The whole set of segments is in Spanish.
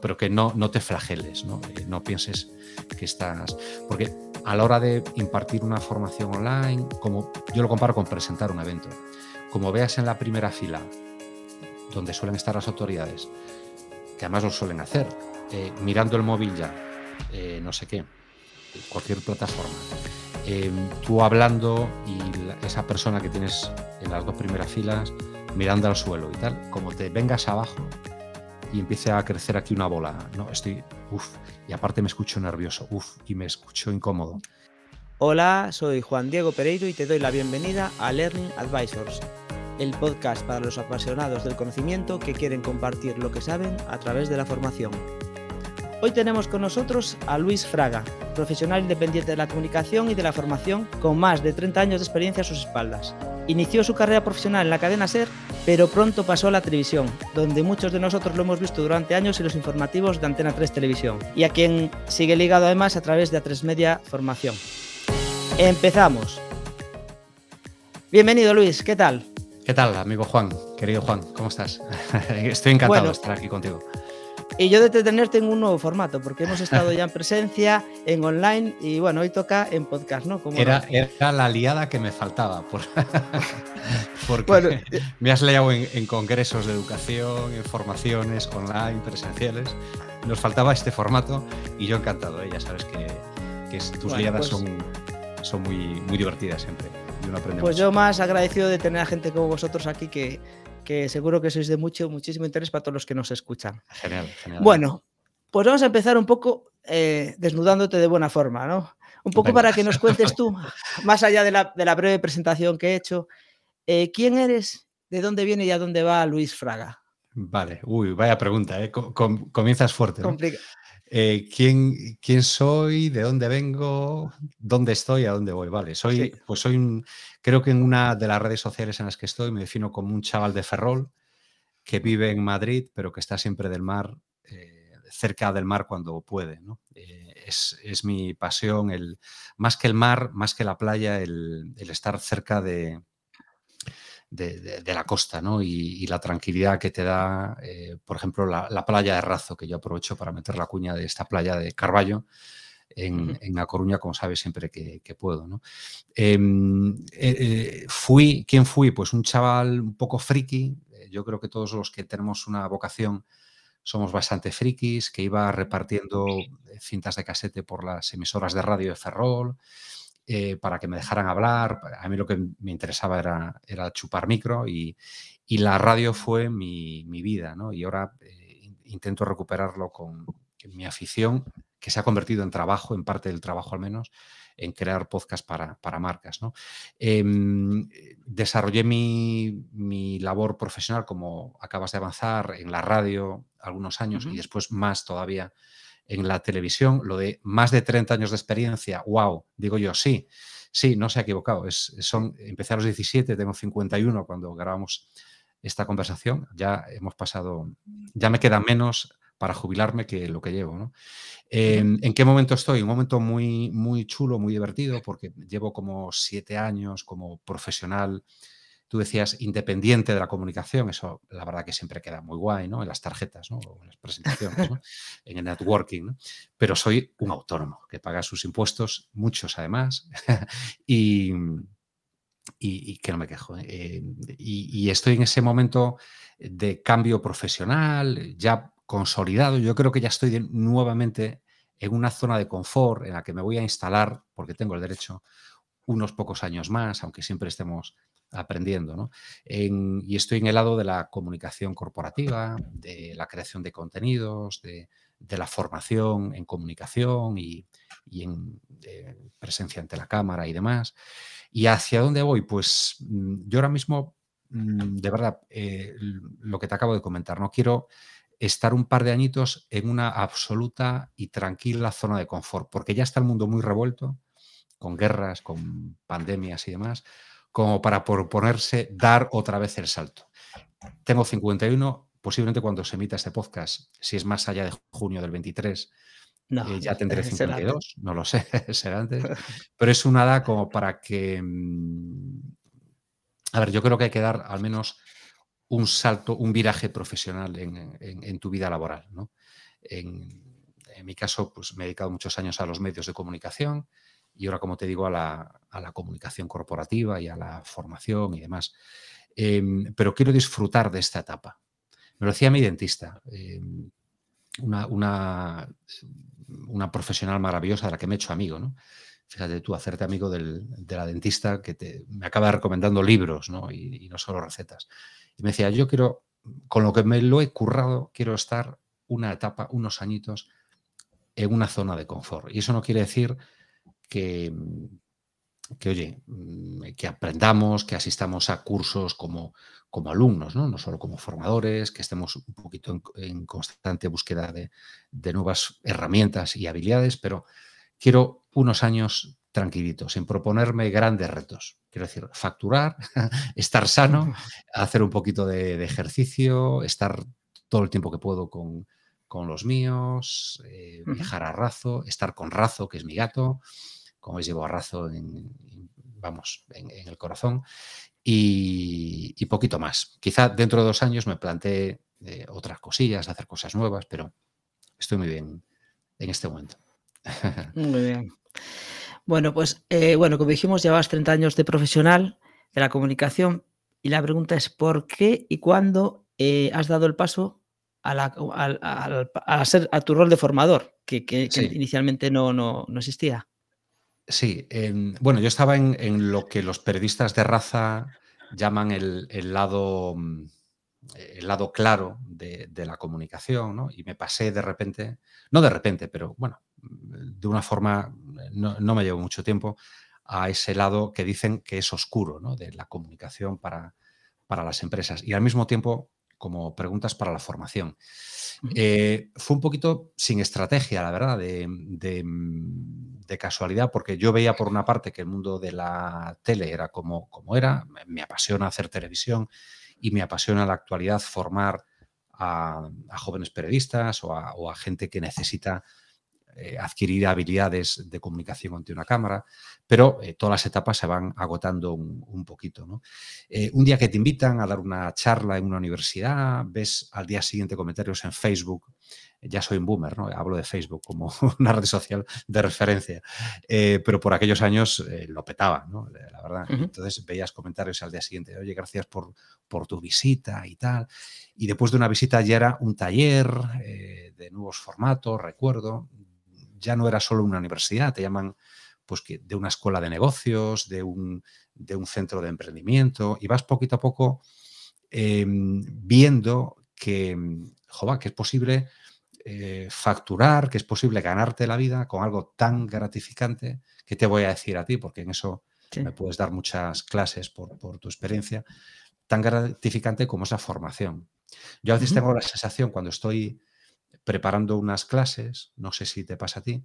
pero que no, no te flageles, ¿no? Eh, no pienses que estás... Porque a la hora de impartir una formación online, como yo lo comparo con presentar un evento, como veas en la primera fila, donde suelen estar las autoridades, que además lo suelen hacer, eh, mirando el móvil ya, eh, no sé qué, cualquier plataforma, tú hablando y esa persona que tienes en las dos primeras filas mirando al suelo y tal, como te vengas abajo, y empiece a crecer aquí una bola. No, estoy, uff, y aparte me escucho nervioso, uff, y me escucho incómodo. Hola, soy Juan Diego Pereiro y te doy la bienvenida a Learning Advisors, el podcast para los apasionados del conocimiento que quieren compartir lo que saben a través de la formación. Hoy tenemos con nosotros a Luis Fraga, profesional independiente de la comunicación y de la formación con más de 30 años de experiencia a sus espaldas. Inició su carrera profesional en la cadena SER, pero pronto pasó a la televisión, donde muchos de nosotros lo hemos visto durante años en los informativos de Antena 3 Televisión, y a quien sigue ligado además a través de A3 Media Formación. Empezamos. Bienvenido Luis, ¿qué tal? ¿Qué tal, amigo Juan? Querido Juan, ¿cómo estás? Estoy encantado de estar aquí contigo. Y yo de tenerte en un nuevo formato, porque hemos estado ya en presencia, en online y bueno, hoy toca en podcast, ¿no? era, era, la liada que me faltaba, por... porque eh, me has leído en, congresos de educación, en formaciones online, presenciales. Nos faltaba este formato y yo encantado, ¿eh? ya sabes que, tus liadas pues son, son muy, muy divertidas siempre. pues yo más agradecido de tener a gente como vosotros aquí que que seguro que sois de mucho, muchísimo interés para todos los que nos escuchan. Genial, genial. Bueno, pues vamos a empezar un poco eh, desnudándote de buena forma, ¿no? Un poco para que nos cuentes tú, más allá de la, breve presentación que he hecho, eh, ¿quién eres, de dónde viene y a dónde va Luis Fraga? Vale, uy, vaya pregunta, ¿eh? comienzas fuerte. ¿no? Eh, ¿quién, ¿quién, soy? ¿De dónde vengo? ¿Dónde estoy? ¿A dónde voy? Vale, soy, pues soy un, creo que en una de las redes sociales en las que estoy me defino como un chaval de Ferrol que vive en Madrid, pero que está siempre del mar, eh, cerca del mar cuando puede. Eh, es, mi pasión, el, más que el mar, más que la playa, el estar cerca de, de, la costa, ¿no? Y, la tranquilidad que te da, eh, por ejemplo, la, playa de Razo, que yo aprovecho para meter la cuña de esta playa de Carballo. En, en A Coruña, como sabes, siempre que, puedo. ¿no? Em, eh, eh, fui, ¿Quién fui? Pues un chaval un poco friki. Yo creo que todos los que tenemos una vocación somos bastante frikis, que iba repartiendo cintas de casete por las emisoras de radio de Ferrol, eh, para que me dejaran hablar. A mí lo que me interesaba era, era chupar micro y, la radio fue mi, vida, ¿no? Y ahora eh, intento recuperarlo con mi afición, que se ha convertido en trabajo, en parte del trabajo al menos, en crear podcast para, marcas. ¿no? Em, desarrollé mi, mi, labor profesional, como acabas de avanzar, en la radio algunos años y después más todavía en la televisión, lo de más de 30 años de experiencia, wow, digo yo, sí, sí, no se ha equivocado. Es, son, empecé a los 17, tengo 51 cuando grabamos esta conversación, ya hemos pasado, ya me queda menos para jubilarme que lo que llevo. ¿En, qué momento estoy? Un momento muy, muy chulo, muy divertido, porque llevo como siete años como profesional Tú decías independiente de la comunicación, eso la verdad que siempre queda muy guay, ¿no? En las tarjetas, ¿no? O en las presentaciones, ¿no? En el networking, ¿no? Pero soy un autónomo que paga sus impuestos, muchos además, y, y, que no me quejo. ¿eh? Eh, y, estoy en ese momento de cambio profesional, ya consolidado. Yo creo que ya estoy nuevamente en una zona de confort en la que me voy a instalar, porque tengo el derecho, unos pocos años más, aunque siempre estemos aprendiendo. ¿no? y estoy en el lado de la comunicación corporativa, de la creación de contenidos, de, la formación en comunicación y, en presencia ante la cámara y demás. ¿Y hacia dónde voy? Pues mm, yo ahora mismo, mm, de verdad, eh, lo que te acabo de comentar, no quiero estar un par de añitos en una absoluta y tranquila zona de confort, porque ya está el mundo muy revuelto, con guerras, con pandemias y demás como para proponerse dar otra vez el salto. Tengo 51, posiblemente cuando se emita este podcast, si es más allá de junio del 23, eh, ya tendré 52, no lo sé, será antes, pero es una edad como para que... Mm, a ver, yo creo que hay que dar al menos un salto, un viraje profesional en, tu vida laboral. ¿no? en, mi caso, pues me he dedicado muchos años a los medios de comunicación y ahora, como te digo, a la, comunicación corporativa y a la formación y demás. Em, pero quiero disfrutar de esta etapa. Me lo decía mi dentista, em, una, una, una, profesional maravillosa de la que me he hecho amigo, ¿no? Fíjate tú, hacerte amigo de la dentista que te, me acaba recomendando libros ¿no? Y no solo recetas. Y me decía, yo quiero, con lo que me lo he currado, quiero estar una etapa, unos añitos en una zona de confort. Y eso no quiere decir que, que oye, mm, que aprendamos, que asistamos a cursos como, como alumnos, ¿no? solo como formadores, que estemos un poquito en, constante búsqueda de, nuevas herramientas y habilidades, pero quiero unos años tranquilitos, sin proponerme grandes retos. Quiero decir, facturar, estar sano, hacer un poquito de, ejercicio, estar todo el tiempo que puedo con, los míos, eh, viajar a Razo, estar con Razo, que es mi gato, como veis llevo a Razo en, vamos, en, el corazón, y, poquito más. Quizá dentro de dos años me planteé eh, otras cosillas, hacer cosas nuevas, pero estoy muy bien en este momento. Muy bien. Bueno, pues eh, bueno, como dijimos, llevas 30 años de profesional de la comunicación y la pregunta es ¿por qué y cuándo eh, has dado el paso a, la, a, ser, a tu rol de formador, que, inicialmente no, no, no, existía? Sí, em, bueno, yo estaba en, lo que los periodistas de raza llaman el, lado, mm, el lado claro de, la comunicación, ¿no? Y me pasé de repente, no de repente, pero bueno, de una forma, no, me llevo mucho tiempo, a ese lado que dicen que es oscuro, ¿no? De la comunicación para, para las empresas. Y al mismo tiempo, como preguntas para la formación. Eh, fue un poquito sin estrategia, la verdad, de, de, casualidad, porque yo veía por una parte que el mundo de la tele era como, como era, me apasiona hacer televisión y me apasiona en la actualidad formar a, jóvenes periodistas o a, gente que necesita eh, adquirir habilidades de comunicación ante una cámara, pero eh, todas las etapas se van agotando un, poquito. ¿no? Eh, un día que te invitan a dar una charla en una universidad, ves al día siguiente comentarios en Facebook, ya soy un boomer, ¿no? hablo de Facebook como una red social de referencia, pero por aquellos años lo petaba, ¿no? la verdad. Entonces veías comentarios al día siguiente, oye, gracias por, por tu visita y tal. Y después de una visita ya era un taller de nuevos formatos, recuerdo, ya no era solo una universidad, te llaman pues que de una escuela de negocios, de un, de un centro de emprendimiento, y vas poquito a poco em, viendo que, que es posible eh, facturar, que es posible ganarte la vida con algo tan gratificante que te voy a decir a ti, porque en eso me puedes dar muchas clases por, tu experiencia, tan gratificante como esa formación. Yo a veces tengo la sensación cuando estoy preparando unas clases, no sé si te pasa a ti,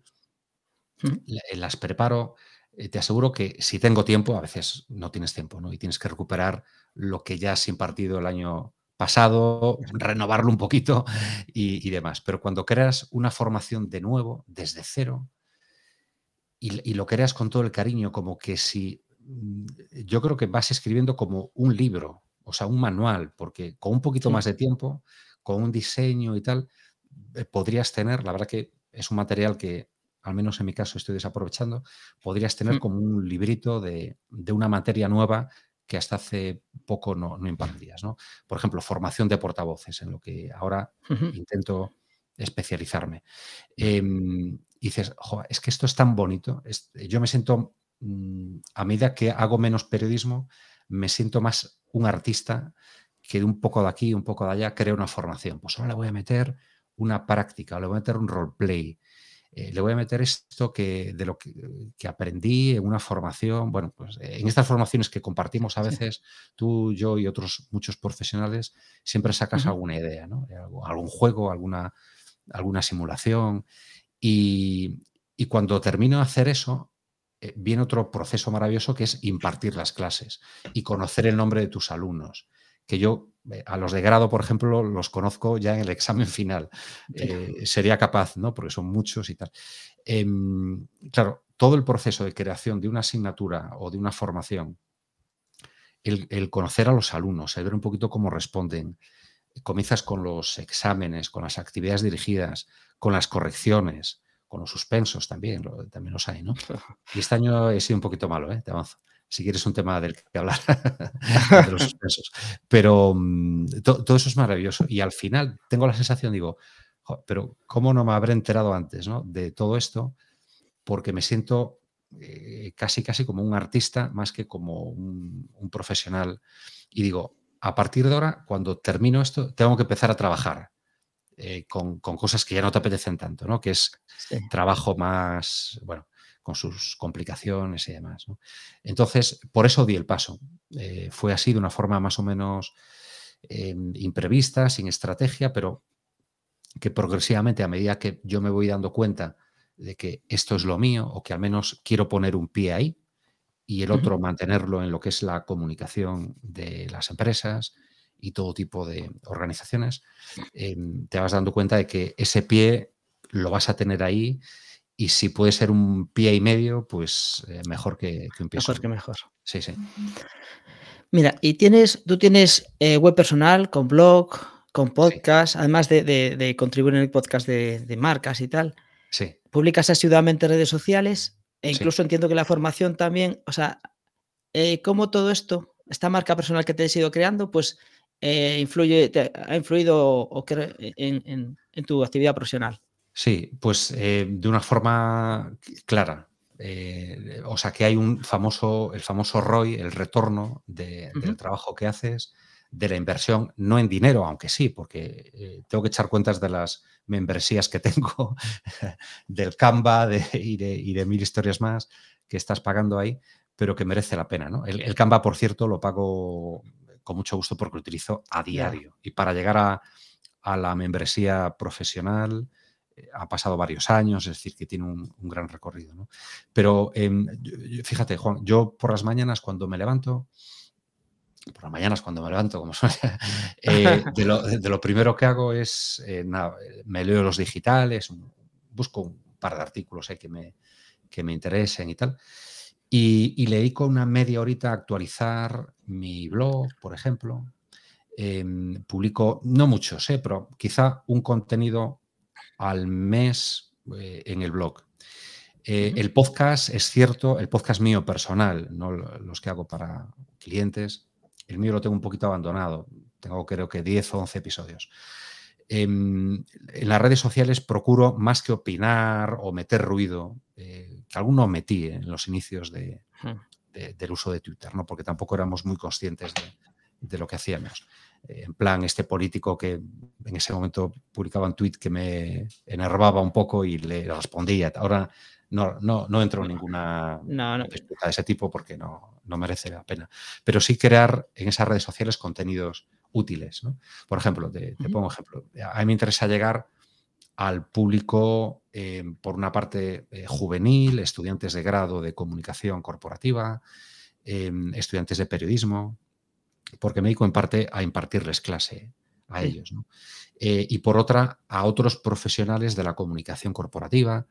eh, las preparo, eh, te aseguro que si tengo tiempo, a veces no tienes tiempo, ¿no? Y tienes que recuperar lo que ya has impartido el año pasado, renovarlo un poquito y, demás. Pero cuando creas una formación de nuevo, desde cero, y, lo creas con todo el cariño, como que si mm, yo creo que vas escribiendo como un libro, o sea, un manual, porque con un poquito más de tiempo, con un diseño y tal, podrías tener, la verdad que es un material que, al menos en mi caso, estoy desaprovechando, podrías tener mm. como un librito de, una materia nueva que hasta hace poco no, no, impartías. ¿no? Por ejemplo, formación de portavoces, en lo que ahora intento especializarme. Em, y dices, es que esto es tan bonito. yo me siento, mm, a medida que hago menos periodismo, me siento más un artista que de un poco de aquí, un poco de allá, creo una formación. Pues ahora le voy a meter una práctica, le voy a meter un roleplay, eh, le voy a meter esto que, de lo que, aprendí en una formación. Bueno, pues eh, en estas formaciones que compartimos a veces, tú, yo y otros muchos profesionales, siempre sacas alguna idea, ¿no? algún juego, alguna, alguna simulación. Y, cuando termino de hacer eso, eh, viene otro proceso maravilloso que es impartir las clases y conocer el nombre de tus alumnos que yo eh, a los de grado, por ejemplo, los conozco ya en el examen final. Eh, sería capaz, ¿no? Porque son muchos y tal. Em, claro, todo el proceso de creación de una asignatura o de una formación, el, conocer a los alumnos, el ver un poquito cómo responden, comienzas con los exámenes, con las actividades dirigidas, con las correcciones, con los suspensos también, también los hay, ¿no? Y este año he sido un poquito malo, ¿eh? te avanzo. Si quieres un tema del que hablar, de los suspensos. Pero mm, todo eso es maravilloso. Y al final tengo la sensación, digo, pero ¿cómo no me habré enterado antes ¿no? de todo esto? Porque me siento eh, casi, casi como un artista más que como un, profesional. Y digo, a partir de ahora, cuando termino esto, tengo que empezar a trabajar eh, con, cosas que ya no te apetecen tanto, ¿no? Que es trabajo más, bueno, con sus complicaciones y demás. Entonces, por eso di el paso. Eh, fue así de una forma más o menos imprevista, sin estrategia, pero que progresivamente, a medida que yo me voy dando cuenta de que esto es lo mío o que al menos quiero poner un pie ahí y el otro mantenerlo en lo que es la comunicación de las empresas y todo tipo de organizaciones, em, te vas dando cuenta de que ese pie lo vas a tener ahí y si puede ser un pie y medio, pues eh, mejor que, un pie. Mejor que mejor. Sí, sí. Mira, y tienes, tú tienes eh, web personal con blog, con podcast, además de, contribuir en el podcast de, marcas y tal. Sí. Publicas asiduamente en redes sociales e incluso entiendo que la formación también, o sea, eh, cómo todo esto, esta marca personal que te has ido creando, pues eh, influye, ha influido en, tu actividad profesional. Sí, pues eh, de una forma clara. o sea, que hay un famoso, el famoso ROI, el retorno del trabajo que haces, de la inversión, no en dinero, aunque sí, porque eh, tengo que echar cuentas de las membresías que tengo, del Canva y, de, mil historias más que estás pagando ahí, pero que merece la pena. ¿no? El, Canva, por cierto, lo pago con mucho gusto porque lo utilizo a diario. Y para llegar a, la membresía profesional eh, ha pasado varios años, es decir, que tiene un, gran recorrido. Pero em, fíjate, Juan, yo por las mañanas cuando me levanto, por las mañanas cuando me levanto, como suele, eh, de, lo, primero que hago es, eh, me leo los digitales, busco un par de artículos eh, que, me, que me interesen y tal. Y, leí con una media horita actualizar mi blog, por ejemplo. Em, publico, no muchos, pero quizá un contenido al mes en el blog. El podcast es cierto, el podcast mío personal, no los que hago para clientes, el mío lo tengo un poquito abandonado. Tengo creo que 10 o 11 episodios. Em, en, las redes sociales procuro más que opinar o meter ruido, eh, que alguno metí en los inicios del uso de Twitter, ¿no? porque tampoco éramos muy conscientes de, lo que hacíamos. Eh, en plan, este político que en ese momento publicaba un tweet que me enervaba un poco y le respondía. Ahora no, no, no entro en ninguna disputa de ese tipo porque no, no, merece la pena. Pero sí crear en esas redes sociales contenidos útiles. Por ejemplo, te, pongo un ejemplo. A mí me interesa llegar al público, eh, por una parte, eh, juvenil, estudiantes de grado de comunicación corporativa, eh, estudiantes de periodismo, porque me dedico en parte a impartirles clase a ellos. y por otra, a otros profesionales de la comunicación corporativa,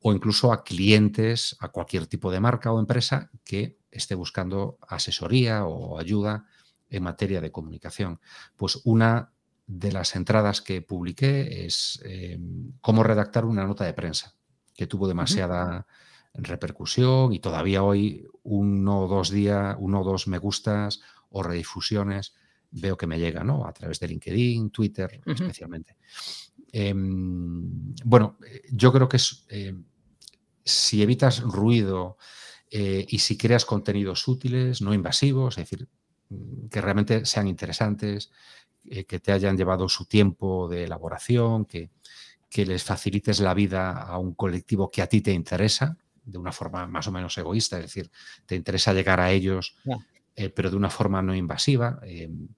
o incluso a clientes, a cualquier tipo de marca o empresa que esté buscando asesoría o ayuda en materia de comunicación. Pues una de las entradas que publiqué es em, cómo redactar una nota de prensa, que tuvo demasiada repercusión y todavía hoy uno o dos días, uno o dos me gustas o redifusiones veo que me llega, ¿no? A través de LinkedIn, Twitter especialmente. Em, bueno, eh, yo creo que es, em, si evitas ruido eh, y si creas contenidos útiles, no invasivos, es decir, mm, que realmente sean interesantes, eh, que te hayan llevado su tiempo de elaboración, que, que les facilites la vida a un colectivo que a ti te interesa, de una forma más o menos egoísta, es decir, te interesa llegar a ellos, pero de una forma no invasiva. Em,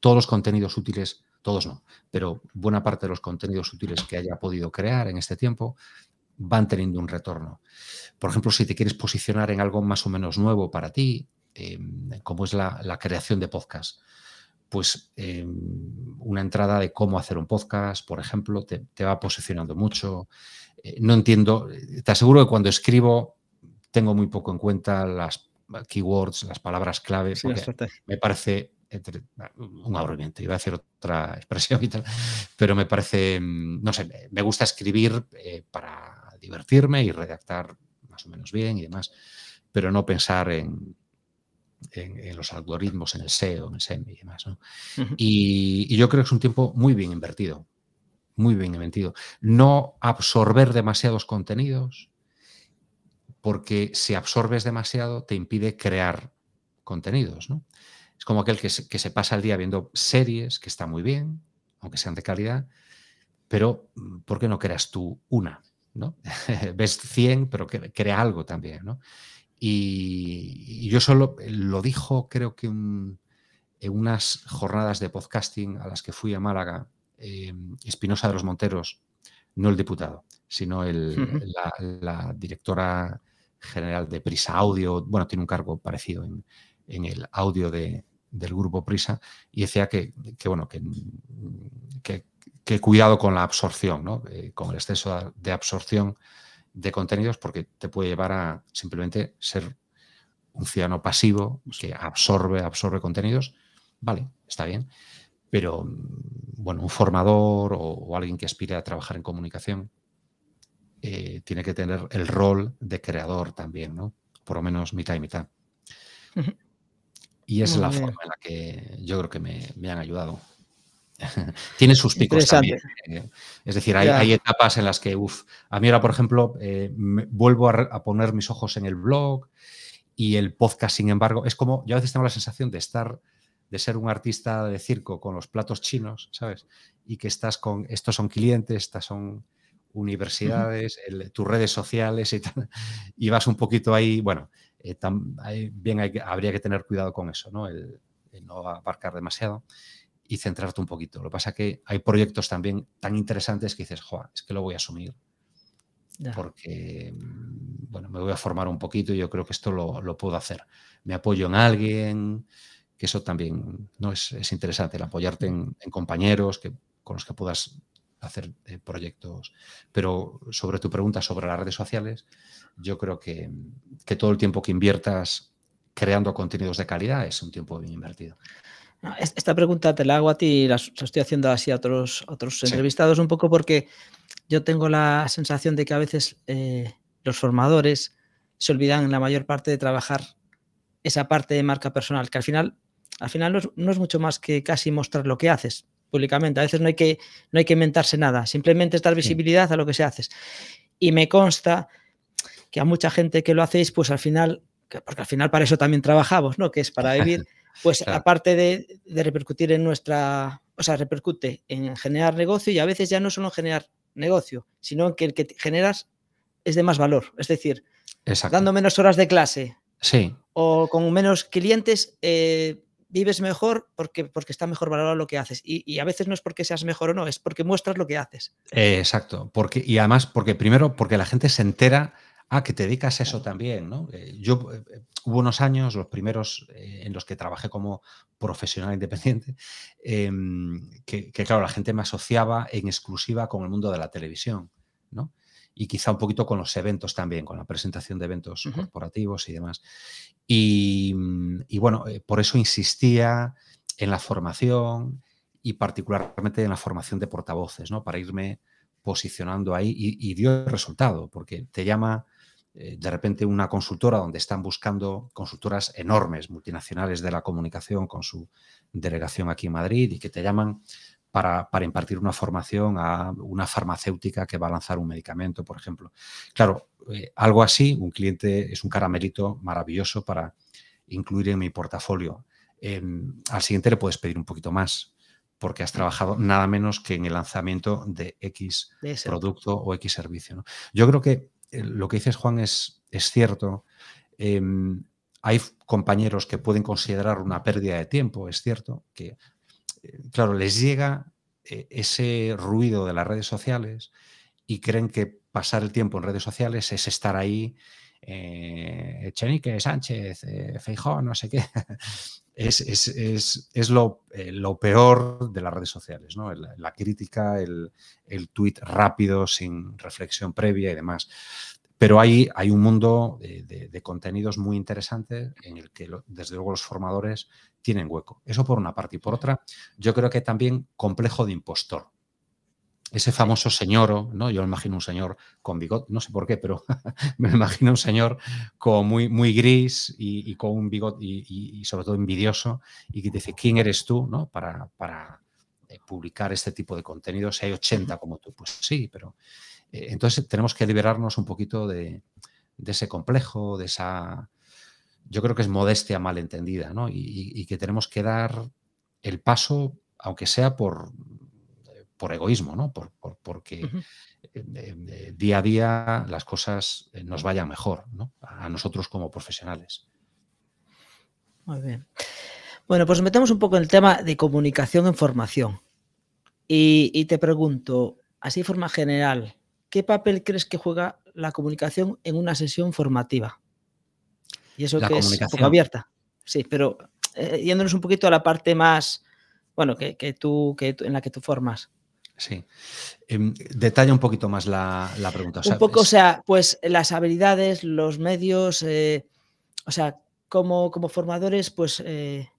todos los contenidos útiles todos no, pero buena parte de los contenidos útiles que haya podido crear en este tiempo van teniendo un retorno. Por ejemplo, si te quieres posicionar en algo más o menos nuevo para ti, em, como es la, creación de podcast, pues una entrada de cómo hacer un podcast, por ejemplo, te, va posicionando mucho. Eh, no entiendo, te aseguro que cuando escribo tengo muy poco en cuenta las keywords, las palabras clave, me parece un aburrimiento, iba a decir otra expresión y tal, pero me parece, mm, no sé, me gusta escribir eh, para divertirme y redactar más o menos bien y demás, pero no pensar en, en, los algoritmos, en el SEO, en el SEM y demás. y, y, yo creo que es un tiempo muy bien invertido, muy bien invertido. No absorber demasiados contenidos, porque si absorbes demasiado te impide crear contenidos. ¿no? Es como aquel que se, pasa el día viendo series, que está muy bien, aunque sean de calidad, pero mm, ¿por qué no creas tú una? ¿no? Ves 100, pero crea algo también. ¿no? Y, yo solo lo dijo, creo que en unas jornadas de podcasting a las que fui a Málaga, em, Espinosa de los Monteros, no el diputado, sino la, directora general de Prisa Audio, bueno, tiene un cargo parecido en, el audio de, del grupo Prisa y decía que, bueno, que, que, cuidado con la absorción, ¿no? Eh, con el exceso de absorción de contenidos porque te puede llevar a simplemente ser un ciudadano pasivo que absorbe, absorbe contenidos. Vale, está bien. Pero, bueno, un formador o, alguien que aspire a trabajar en comunicación eh, tiene que tener el rol de creador también, ¿no? Por lo menos mitad y mitad. Y es la forma en la que yo creo que me, han ayudado. Tiene sus picos también. Eh, es decir, hay, etapas en las que, uff, a mí ahora, por ejemplo, eh, vuelvo a, poner mis ojos en el blog y el podcast, sin embargo, es como, yo a veces tengo la sensación de estar, de ser un artista de circo con los platos chinos, ¿sabes? Y que estás con, estos son clientes, estas son universidades, tus redes sociales y tal, y vas un poquito ahí, bueno, eh, bien habría que tener cuidado con eso, ¿no? El, no abarcar demasiado y centrarte un poquito. Lo que pasa es que hay proyectos también tan interesantes que dices, Joa, es que lo voy a asumir. Porque, mm, bueno, me voy a formar un poquito y yo creo que esto lo, puedo hacer. Me apoyo en alguien, que eso también no es, interesante, el apoyarte en, compañeros que, con los que puedas hacer eh, proyectos. Pero sobre tu pregunta sobre las redes sociales, yo creo que, todo el tiempo que inviertas creando contenidos de calidad es un tiempo bien invertido. Esta pregunta te la hago a ti y la estoy haciendo así a otros, otros entrevistados un poco porque yo tengo la sensación de que a veces eh, los formadores se olvidan en la mayor parte de trabajar esa parte de marca personal, que al final, al final no es, mucho más que casi mostrar lo que haces públicamente. A veces no hay que, no hay que inventarse nada, simplemente es dar visibilidad a lo que se hace. Y me consta que a mucha gente que lo hacéis, pues al final, porque al final para eso también trabajamos, ¿no? Que es para vivir, pues aparte de, repercutir en nuestra, o sea, repercute en generar negocio y a veces ya no solo en generar negocio, sino que el que generas es de más valor. Es decir, dando menos horas de clase sí. o con menos clientes, eh, vives mejor porque, porque está mejor valorado lo que haces. Y, a veces no es porque seas mejor o no, es porque muestras lo que haces. exacto. Porque, y además, porque primero, porque la gente se entera Ah, que te dedicas a eso también, ¿no? Eh, yo eh, eh, hubo unos años, los primeros en los que trabajé como profesional independiente, em, que, claro, la gente me asociaba en exclusiva con el mundo de la televisión, ¿no? Y quizá un poquito con los eventos también, con la presentación de eventos corporativos y demás. Y, y bueno, por eso insistía en la formación y particularmente en la formación de portavoces, ¿no? Para irme posicionando ahí y, y dio resultado, porque te llama eh, de repente una consultora donde están buscando consultoras enormes, multinacionales de la comunicación con su delegación aquí en Madrid y que te llaman para, impartir una formación a una farmacéutica que va a lanzar un medicamento, por ejemplo. Claro, eh, algo así, un cliente es un caramelito maravilloso para incluir en mi portafolio. al siguiente le puedes pedir un poquito más, porque has trabajado nada menos que en el lanzamiento de X producto o X servicio. Yo creo que lo que dices, Juan, es, es cierto. Em, hay compañeros que pueden considerar una pérdida de tiempo, es cierto, que, eh, claro, les llega eh, ese ruido de las redes sociales y creen que pasar el tiempo en redes sociales es estar ahí, eh, Chenique, Sánchez, eh, Feijón, no sé qué. es, es, lo, lo, peor de las redes sociales, ¿no? La, crítica, el, el tuit rápido, sin reflexión previa y demás. Pero hay, hay un mundo de, contenidos muy interesantes en el que, desde luego, los formadores tienen hueco. Eso por una parte. Y por otra, yo creo que también complejo de impostor. Ese famoso señor, ¿no? Yo me imagino un señor con bigote, no sé por qué, pero me imagino un señor como muy, muy gris y, con un bigote y, sobre todo envidioso y que dice, ¿quién eres tú ¿no? para, para eh, publicar este tipo de contenido? Si hay 80 como tú, pues sí, pero eh, entonces tenemos que liberarnos un poquito de, ese complejo, de esa, yo creo que es modestia malentendida, ¿no? Y, que tenemos que dar el paso, aunque sea por, por egoísmo, ¿no? Por, porque eh, día a día las cosas eh, nos vayan mejor, ¿no? A nosotros como profesionales. Muy bien. Bueno, pues metemos un poco en el tema de comunicación en formación. Y, y te pregunto, así de forma general, ¿qué papel crees que juega la comunicación en una sesión formativa? Y eso que es un poco abierta. Sí, pero eh, yéndonos un poquito a la parte más, bueno, que, tú, que en la que tú formas. Sí. Em, detalla un poquito más la, pregunta. un poco, o sea, pues las habilidades, los medios, eh, o sea, como, como formadores, pues eh,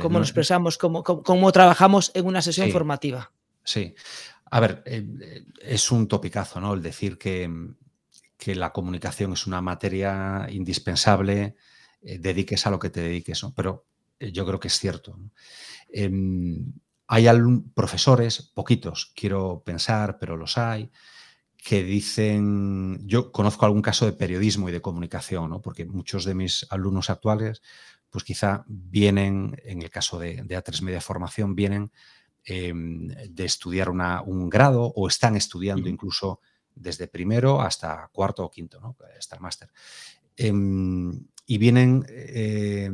cómo nos expresamos, cómo, cómo, trabajamos en una sesión formativa. Sí. A ver, es un topicazo, ¿no? El decir que, la comunicación es una materia indispensable, dediques a lo que te dediques, ¿no? Pero yo creo que es cierto. Em, hay profesores, poquitos, quiero pensar, pero los hay, que dicen, yo conozco algún caso de periodismo y de comunicación, ¿no? porque muchos de mis alumnos actuales, pues quizá vienen, en el caso de, A3 Media Formación, vienen em, de estudiar un grado o están estudiando incluso desde primero hasta cuarto o quinto, ¿no? el máster. Em, y vienen eh,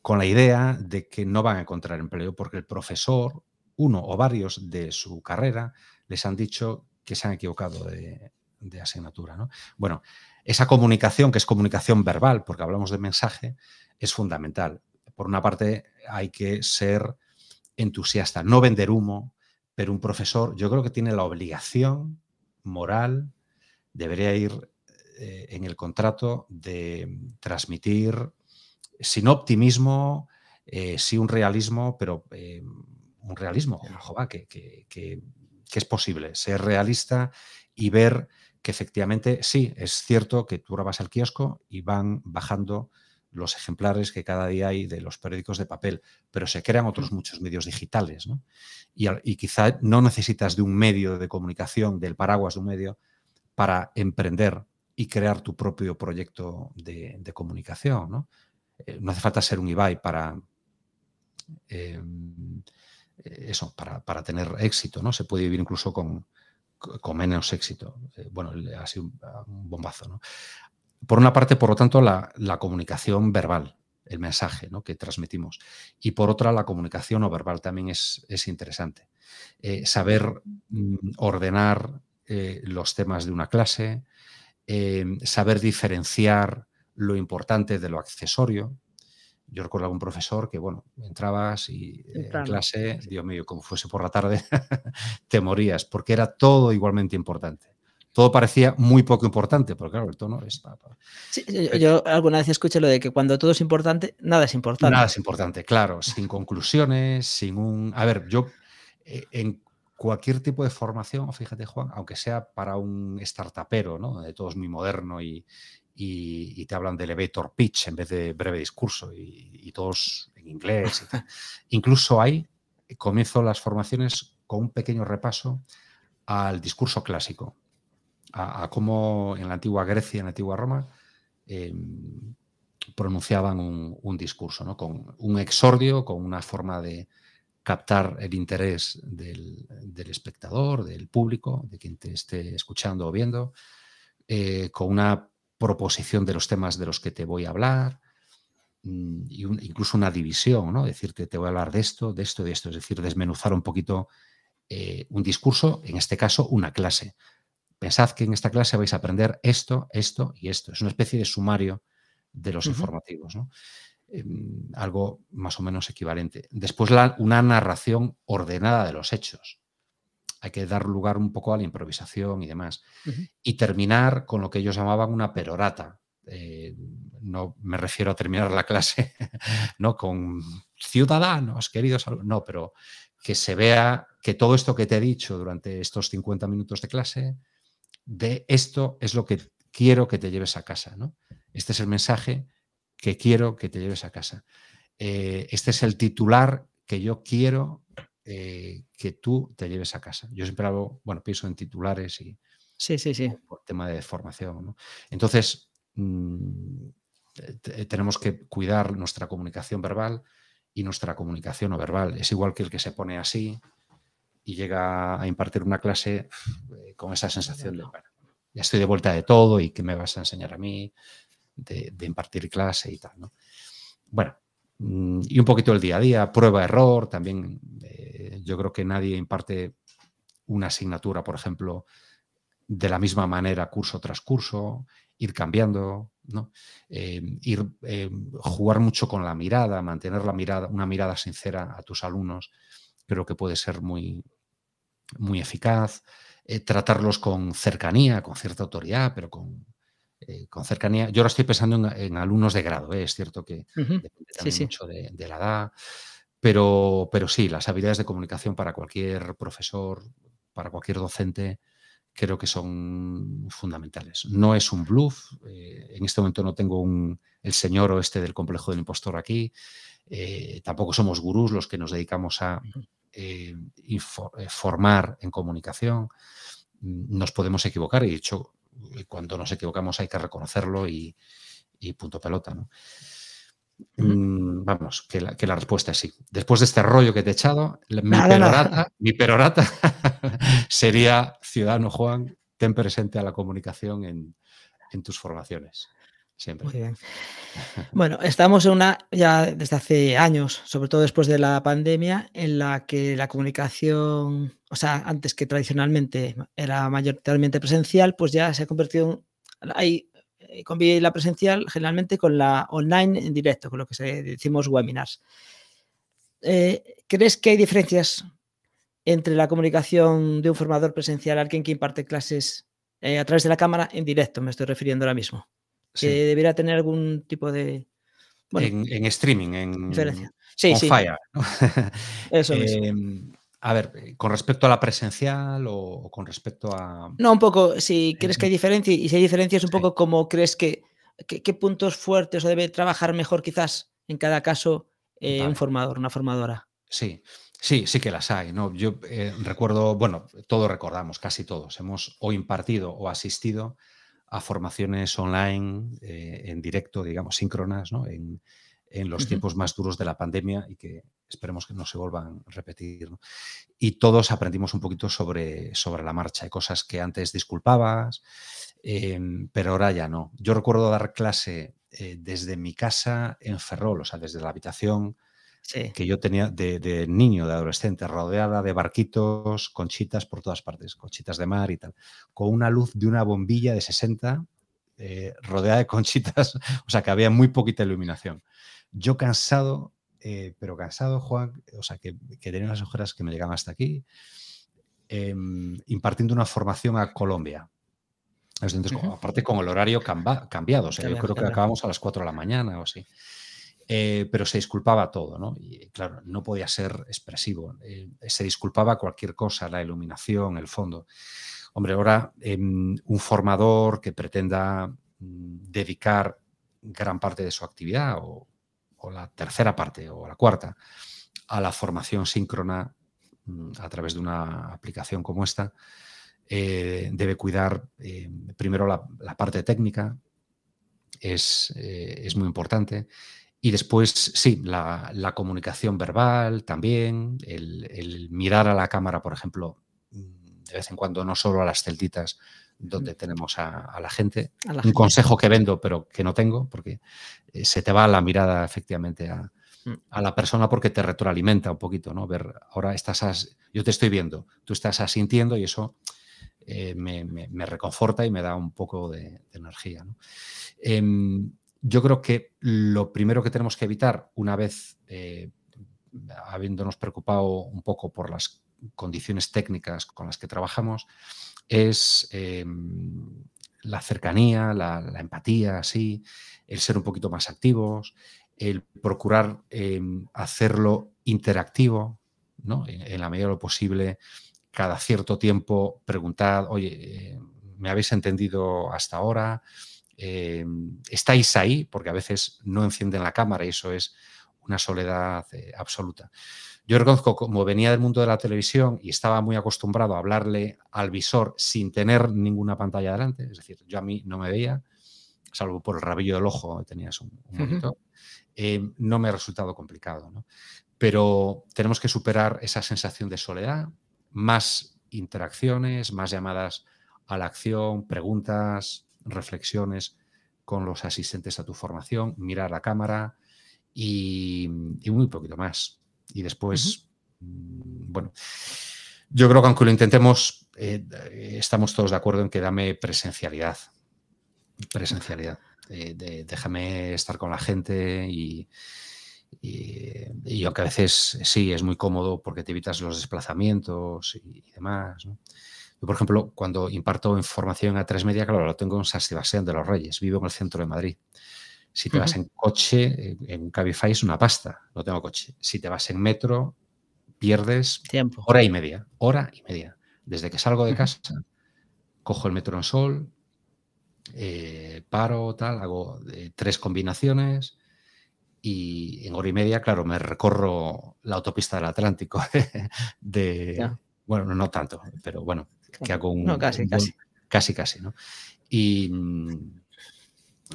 con la idea de que no van a encontrar empleo porque el profesor, uno o varios de su carrera, les han dicho que se han equivocado de, asignatura. ¿no? Bueno, esa comunicación, que es comunicación verbal, porque hablamos de mensaje, es fundamental. Por una parte, hay que ser entusiasta, no vender humo, pero un profesor, yo creo que tiene la obligación moral, debería ir eh, en el contrato de transmitir sin optimismo, eh, sí un realismo, pero eh, un realismo, que, es posible, ser realista y ver que efectivamente sí, es cierto que tú vas al kiosco y van bajando los ejemplares que cada día hay de los periódicos de papel, pero se crean otros muchos medios digitales. Y, y, quizá no necesitas de un medio de comunicación, del paraguas de un medio, para emprender y crear tu propio proyecto de, de comunicación. ¿no? Eh, no hace falta ser un Ibai para, em, eso, para, tener éxito, ¿no? Se puede vivir incluso con, menos éxito. Eh, bueno, ha sido un, bombazo, ¿no? Por una parte, por lo tanto, la, comunicación verbal, el mensaje ¿no? que transmitimos. Y por otra, la comunicación no verbal también es, interesante. Eh, saber mm, ordenar los temas de una clase, em, saber diferenciar lo importante de lo accesorio. Yo recuerdo a algún profesor que, bueno, entrabas y eh, en clase, Dios mío, como fuese por la tarde, te morías, porque era todo igualmente importante. Todo parecía muy poco importante, porque claro, el tono es... yo, alguna vez escuché lo de que cuando todo es importante, nada es importante. Nada es importante, claro, sin conclusiones, sin un... A ver, yo eh, en cualquier tipo de formación, fíjate Juan, aunque sea para un startupero, ¿no? De todo es muy moderno y, y, te hablan de elevator pitch en vez de breve discurso y, todos en inglés. Incluso hay, comienzo las formaciones con un pequeño repaso al discurso clásico, a, cómo en la antigua Grecia, en la antigua Roma, em, pronunciaban un, discurso, ¿no? con un exordio, con una forma de captar el interés del, espectador, del público, de quien te esté escuchando o viendo, eh, con una proposición de los temas de los que te voy a hablar, mm, y incluso una división, ¿no? Decirte, te voy a hablar de esto, de esto, de esto, es decir, desmenuzar un poquito eh, un discurso, en este caso una clase. Pensad que en esta clase vais a aprender esto, esto y esto. Es una especie de sumario de los informativos, em, algo más o menos equivalente. Después una narración ordenada de los hechos. hay que dar lugar un poco a la improvisación y demás. Y terminar con lo que ellos llamaban una perorata. Eh, no me refiero a terminar la clase ¿no? con ciudadanos, queridos, no, pero que se vea que todo esto que te he dicho durante estos 50 minutos de clase, de esto es lo que quiero que te lleves a casa. ¿no? Este es el mensaje que quiero que te lleves a casa. Eh, este es el titular que yo quiero eh, que tú te lleves a casa. Yo siempre hago, bueno, pienso en titulares y sí, sí, sí. por tema de formación. Entonces, mm, tenemos que cuidar nuestra comunicación verbal y nuestra comunicación no verbal. Es igual que el que se pone así y llega a impartir una clase eh, con esa sensación de, bueno, ya estoy de vuelta de todo y qué me vas a enseñar a mí de, impartir clase y tal. ¿no? Bueno, mm, y un poquito el día a día, prueba-error, también eh, yo creo que nadie imparte una asignatura, por ejemplo, de la misma manera curso tras curso, ir cambiando, ¿no? Eh, ir eh, jugar mucho con la mirada, mantener la mirada, una mirada sincera a tus alumnos, creo que puede ser muy, muy eficaz. tratarlos con cercanía, con cierta autoridad, pero con, eh, con cercanía. Yo ahora estoy pensando en, alumnos de grado, ¿eh? es cierto que depende también mucho de, la edad, pero, pero sí, las habilidades de comunicación para cualquier profesor, para cualquier docente, creo que son fundamentales. No es un bluff, eh, en este momento no tengo un, el señor o este del complejo del impostor aquí, tampoco somos gurús los que nos dedicamos a formar en comunicación, nos podemos equivocar y de hecho y cuando nos equivocamos hay que reconocerlo y, punto pelota. ¿no? Mm, vamos, que la, respuesta es sí. Después de este rollo que te he echado, mi, perorata, sería, ciudadano Juan, ten presente a la comunicación en, tus formaciones. Siempre. Muy bien. Bueno, estamos en una, ya desde hace años, sobre todo después de la pandemia, en la que la comunicación, o sea, antes que tradicionalmente era mayoritariamente presencial, pues ya se ha convertido en, hay, eh, convive la presencial generalmente con la online en directo, con lo que se decimos webinars. Eh, ¿Crees que hay diferencias entre la comunicación de un formador presencial, alguien que imparte clases eh, a través de la cámara, en directo, me estoy refiriendo ahora mismo? Que debería tener algún tipo de... en, streaming, en, Sí, sí. Fire. Eso em, a ver, ¿con respecto a la presencial o, con respecto a...? No, un poco, si crees que hay diferencia y si hay diferencias, un poco como crees que, qué puntos fuertes o debe trabajar mejor quizás en cada caso eh, un formador, una formadora. Sí, sí, sí que las hay. ¿no? Yo eh, recuerdo, bueno, todos recordamos, casi todos, hemos o impartido o asistido a formaciones online, eh, en directo, digamos, síncronas, ¿no? en, los tiempos más duros de la pandemia y que esperemos que no se vuelvan a repetir. Y todos aprendimos un poquito sobre, sobre la marcha. Hay cosas que antes disculpabas, em, pero ahora ya no. Yo recuerdo dar clase eh, desde mi casa en Ferrol, o sea, desde la habitación que yo tenía de, niño, de adolescente, rodeada de barquitos, conchitas por todas partes, conchitas de mar y tal, con una luz de una bombilla de 60, eh, rodeada de conchitas, o sea que había muy poquita iluminación. Yo cansado, eh, pero cansado, Juan, o sea que, tenía las ojeras que me llegaban hasta aquí, em, impartiendo una formación a Colombia. Aparte con el horario cambiado, o sea, yo creo que acabamos a las 4 de la mañana o así. Eh, pero se disculpaba todo, ¿no? Y claro, no podía ser expresivo. Eh, se disculpaba cualquier cosa, la iluminación, el fondo. Hombre, ahora em, un formador que pretenda mm, dedicar gran parte de su actividad o, la tercera parte o la cuarta a la formación síncrona mm, a través de una aplicación como esta, eh, debe cuidar primero la, parte técnica, es, es muy importante. Y después, sí, la, comunicación verbal también, el, mirar a la cámara, por ejemplo, mm, de vez en cuando, no solo a las celditas donde tenemos a, la gente. Un consejo que vendo, pero que no tengo, porque eh, se te va la mirada efectivamente mm. a, la persona porque te retroalimenta un poquito, ¿no? Ver, ahora estás, yo te estoy viendo, tú estás asintiendo y eso eh, me, reconforta y me da un poco de, energía. ¿no? Em, yo creo que lo primero que tenemos que evitar, una vez eh, habiéndonos preocupado un poco por las condiciones técnicas con las que trabajamos es em, la cercanía, la, empatía, así, el ser un poquito más activos, el procurar em, hacerlo interactivo, ¿no? En, la medida de lo posible, cada cierto tiempo preguntar, oye, eh, ¿me habéis entendido hasta ahora? Em, ¿Estáis ahí? Porque a veces no encienden la cámara y eso es una soledad eh, absoluta. Yo reconozco, como venía del mundo de la televisión y estaba muy acostumbrado a hablarle al visor sin tener ninguna pantalla delante, es decir, yo a mí no me veía, salvo por el rabillo del ojo, tenías un, monitor, eh, no me ha resultado complicado. Pero tenemos que superar esa sensación de soledad, más interacciones, más llamadas a la acción, preguntas, reflexiones con los asistentes a tu formación, mirar la cámara y muy poquito más. Y después, mm, bueno, yo creo que aunque lo intentemos, eh, estamos todos de acuerdo en que dame presencialidad. Presencialidad. Eh, déjame estar con la gente y, y, aunque a veces sí es muy cómodo porque te evitas los desplazamientos y, demás. Yo, por ejemplo, cuando imparto información a tres media, claro, lo tengo en San Sebastián de los Reyes, vivo en el centro de Madrid. Si te vas en coche, en Cabify es una pasta, no tengo coche. Si te vas en metro, pierdes Tiempo. hora y media, hora y media. Desde que salgo de casa, cojo el metro en sol, eh, paro, tal, hago eh, tres combinaciones y en hora y media, claro, me recorro la autopista del Atlántico de, bueno, no, tanto, pero bueno, que hago un... No, casi, casi. Casi, casi, ¿no? Y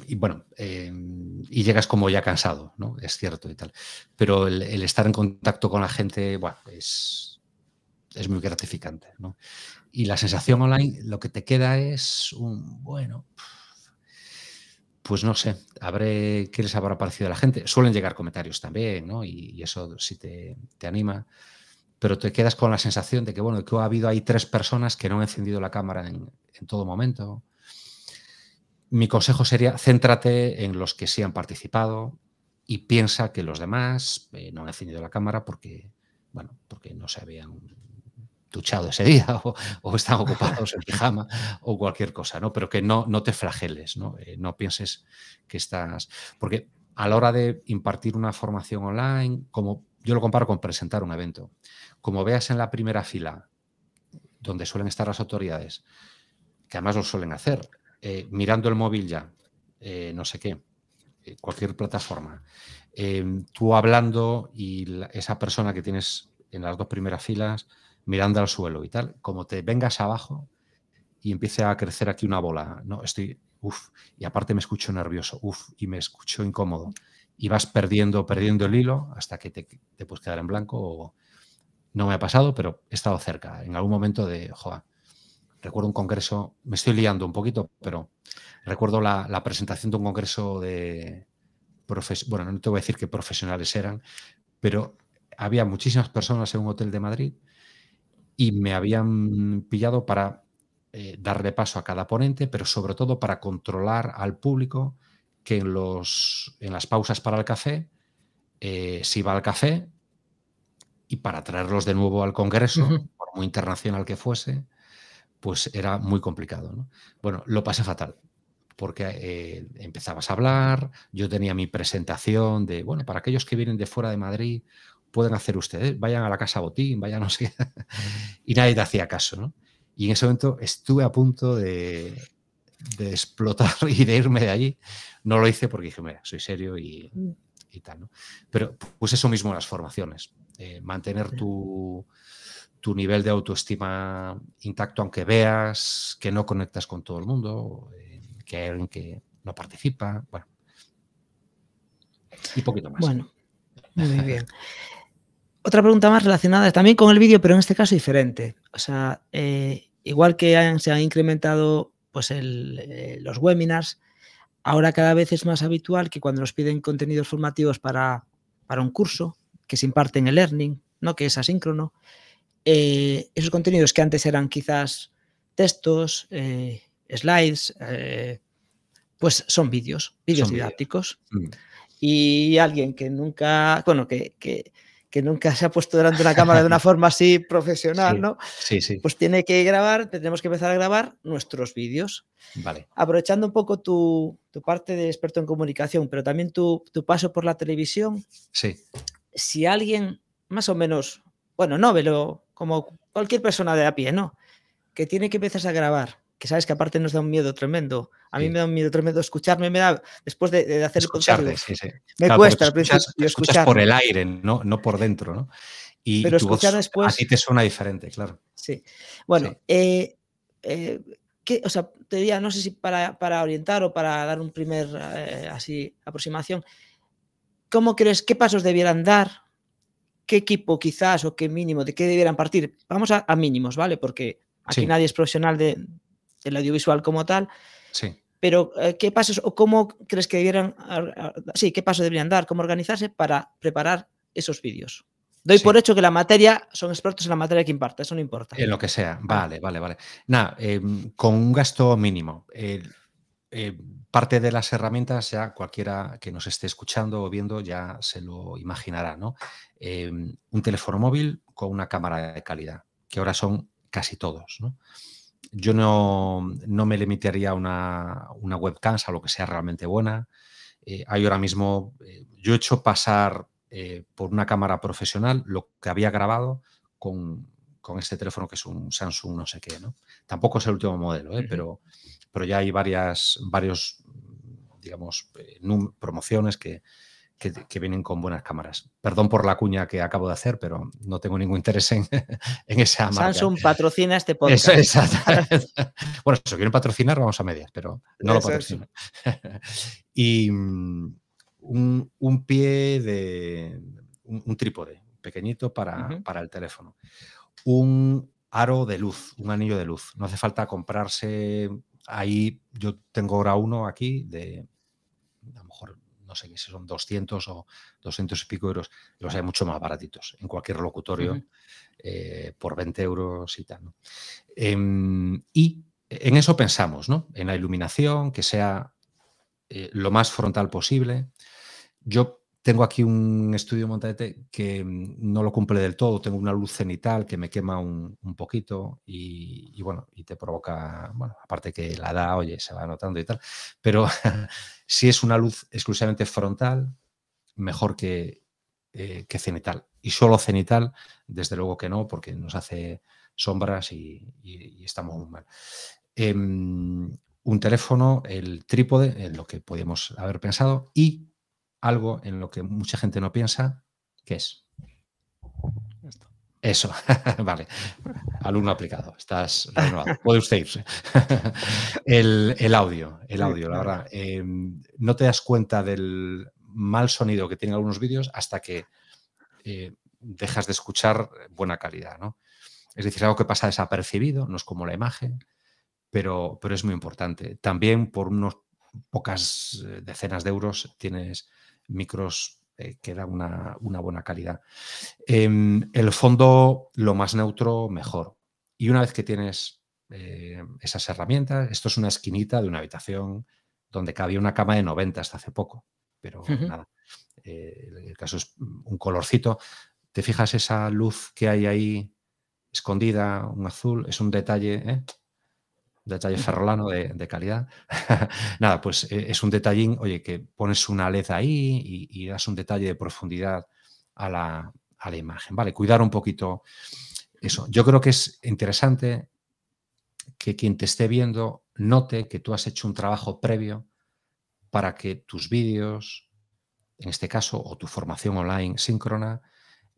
y bueno, em, y llegas como ya cansado, ¿no? Es cierto y tal. Pero el, estar en contacto con la gente, bueno, es, es muy gratificante, ¿no? Y la sensación online, lo que te queda es un, bueno, pues no sé, habré, ¿qué les habrá parecido a la gente? Suelen llegar comentarios también, ¿no? Y, eso sí te, te, anima. Pero te quedas con la sensación de que, bueno, que ha habido ahí tres personas que no han encendido la cámara en, en todo momento mi consejo sería céntrate en los que sí han participado y piensa que los demás eh, no han encendido la cámara porque, bueno, porque no se habían duchado ese día o, están ocupados en pijama o cualquier cosa, ¿no? Pero que no, no te flageles, ¿no? Eh, no pienses que estás... Porque a la hora de impartir una formación online, como yo lo comparo con presentar un evento, como veas en la primera fila donde suelen estar las autoridades, que además lo suelen hacer, eh, mirando el móvil ya, eh, no sé qué, eh, cualquier plataforma, tú hablando y esa persona que tienes en las dos primeras filas mirando al suelo y tal, como te vengas abajo y empiece a crecer aquí una bola, no, estoy, uff, y aparte me escucho nervioso, uff, y me escucho incómodo, y vas perdiendo, perdiendo el hilo hasta que te, te puedes quedar en blanco o no me ha pasado, pero he estado cerca, en algún momento de, recuerdo un congreso, me estoy liando un poquito, pero recuerdo la, presentación de un congreso de, bueno, no te voy a decir qué profesionales eran, pero había muchísimas personas en un hotel de Madrid y me habían pillado para eh, darle paso a cada ponente, pero sobre todo para controlar al público que en, los, en las pausas para el café eh, se iba al café y para traerlos de nuevo al Congreso, por muy internacional que fuese, pues era muy complicado. Bueno, lo pasé fatal, porque eh, empezabas a hablar, yo tenía mi presentación de, bueno, para aquellos que vienen de fuera de Madrid, pueden hacer ustedes, vayan a la casa Botín, vayan no sé, y nadie te hacía caso, ¿no? Y en ese momento estuve a punto de, explotar y de irme de allí. No lo hice porque dije, mira, soy serio y, mm. tal, ¿no? Pero pues eso mismo en las formaciones, eh, mantener tu tu nivel de autoestima intacto, aunque veas que no conectas con todo el mundo, eh, que hay alguien que no participa, bueno. Y poquito más. Bueno, muy bien. Otra pregunta más relacionada también con el vídeo, pero en este caso diferente. O sea, eh, igual que se han incrementado pues eh, los webinars, ahora cada vez es más habitual que cuando nos piden contenidos formativos para, para un curso, que se imparte en el learning, ¿no? que es asíncrono, eh, esos contenidos que antes eran quizás textos, eh, slides, pues son vídeos, vídeos didácticos. Mm. Y alguien que nunca, bueno, que, que nunca se ha puesto delante de una cámara de una forma así profesional, ¿no? Sí, sí. Pues tiene que grabar, tenemos que empezar a grabar nuestros vídeos. Vale. Aprovechando un poco tu, parte de experto en comunicación, pero también tu, tu, paso por la televisión. Sí. Si alguien, más o menos, bueno, no, pero como cualquier persona de a pie, ¿no? Que tiene que empezar a grabar que sabes que aparte nos da un miedo tremendo. A mí me da un miedo tremendo escucharme, me da, después de, hacer el podcast, me cuesta al principio escuchar. por el aire, no, no por dentro, ¿no? Y Pero escuchar después... A ti te suena diferente, claro. Sí. Bueno, eh, eh, o sea, te diría, no sé si para, para orientar o para dar un primer, eh, así, aproximación, ¿cómo crees, qué pasos debieran dar? ¿Qué equipo quizás o qué mínimo, de qué debieran partir? Vamos a, mínimos, ¿vale? Porque aquí nadie es profesional de, el audiovisual como tal. Sí. Pero, eh, ¿qué pasos o cómo crees que debieran, sí, qué pasos deberían dar, cómo organizarse para preparar esos vídeos? Doy por hecho que la materia, son expertos en la materia que imparte, eso no importa. En lo que sea, vale, vale, vale. Nada, em, con un gasto mínimo. Eh, parte de las herramientas, ya cualquiera que nos esté escuchando o viendo ya se lo imaginará, ¿no? Em, un teléfono móvil con una cámara de calidad, que ahora son casi todos, ¿no? Yo no, me limitaría a una, una, webcam, a lo que sea realmente buena. Eh, hay ahora mismo, eh, yo he hecho pasar eh, por una cámara profesional lo que había grabado con, este teléfono que es un Samsung no sé qué. ¿no? Tampoco es el último modelo, pero, pero ya hay varias, varios, digamos, promociones que, que, vienen con buenas cámaras. Perdón por la cuña que acabo de hacer, pero no tengo ningún interés en, en esa marca. Samsung patrocina este podcast. Eso, bueno, si quieren patrocinar, vamos a medias, pero no lo patrocinan. y mm, un, pie de. Un, trípode pequeñito para, para el teléfono. Un aro de luz, un anillo de luz. No hace falta comprarse ahí. Yo tengo ahora uno aquí de a lo mejor sé si son 200 o 200 y pico euros, los hay mucho más baratitos en cualquier locutorio eh, por 20 euros y tal. Em, y en eso pensamos, ¿no? En la iluminación, que sea eh, lo más frontal posible. Yo tengo aquí un estudio Montadete que mm, no lo cumple del todo. Tengo una luz cenital que me quema un, poquito y, bueno, y te provoca, bueno, aparte que la da, oye, se va notando y tal. Pero si es una luz exclusivamente frontal, mejor que, eh, que cenital. Y solo cenital, desde luego que no, porque nos hace sombras y, estamos muy mal. Em, un teléfono, el trípode, en lo que podíamos haber pensado, y algo en lo que mucha gente no piensa, ¿qué es? Eso, vale. Alumno aplicado, estás renovado. Puede usted irse. el, audio, el audio, la verdad. Em, no te das cuenta del mal sonido que tienen algunos vídeos hasta que eh, dejas de escuchar buena calidad, ¿no? Es decir, algo que pasa desapercibido, no es como la imagen, pero, pero es muy importante. También por unos pocas eh, decenas de euros tienes micros eh, que dan una, buena calidad. Em, el fondo, lo más neutro, mejor. Y una vez que tienes eh, esas herramientas, esto es una esquinita de una habitación donde cabía una cama de 90 hasta hace poco, pero nada. Eh, el caso es un colorcito. ¿Te fijas esa luz que hay ahí escondida, un azul? Es un detalle detalle ferrolano de, calidad. Nada, pues eh, es un detallín, oye, que pones una LED ahí y, das un detalle de profundidad a la, imagen. Vale, cuidar un poquito eso. Yo creo que es interesante que quien te esté viendo note que tú has hecho un trabajo previo para que tus vídeos, en este caso, o tu formación online síncrona,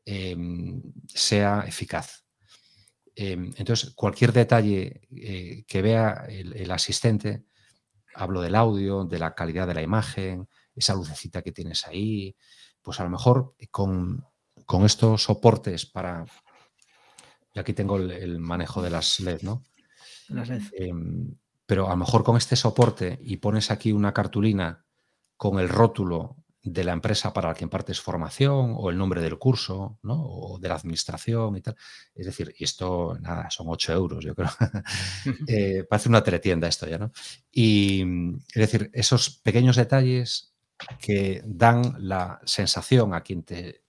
em, sea eficaz. Em, entonces, cualquier detalle eh, que vea el, asistente, hablo del audio, de la calidad de la imagen, esa lucecita que tienes ahí, pues a lo mejor con, estos soportes para... Y aquí tengo el, manejo de las LED, ¿no? Las LED. Em, pero a lo mejor con este soporte y pones aquí una cartulina con el rótulo de la empresa para la que impartes formación o el nombre del curso, ¿no? O de la administración y tal. Es decir, y esto, nada, son 8 euros, yo creo. Eh, parece una teletienda esto ya, ¿no? Y es decir, esos pequeños detalles que dan la sensación a quien te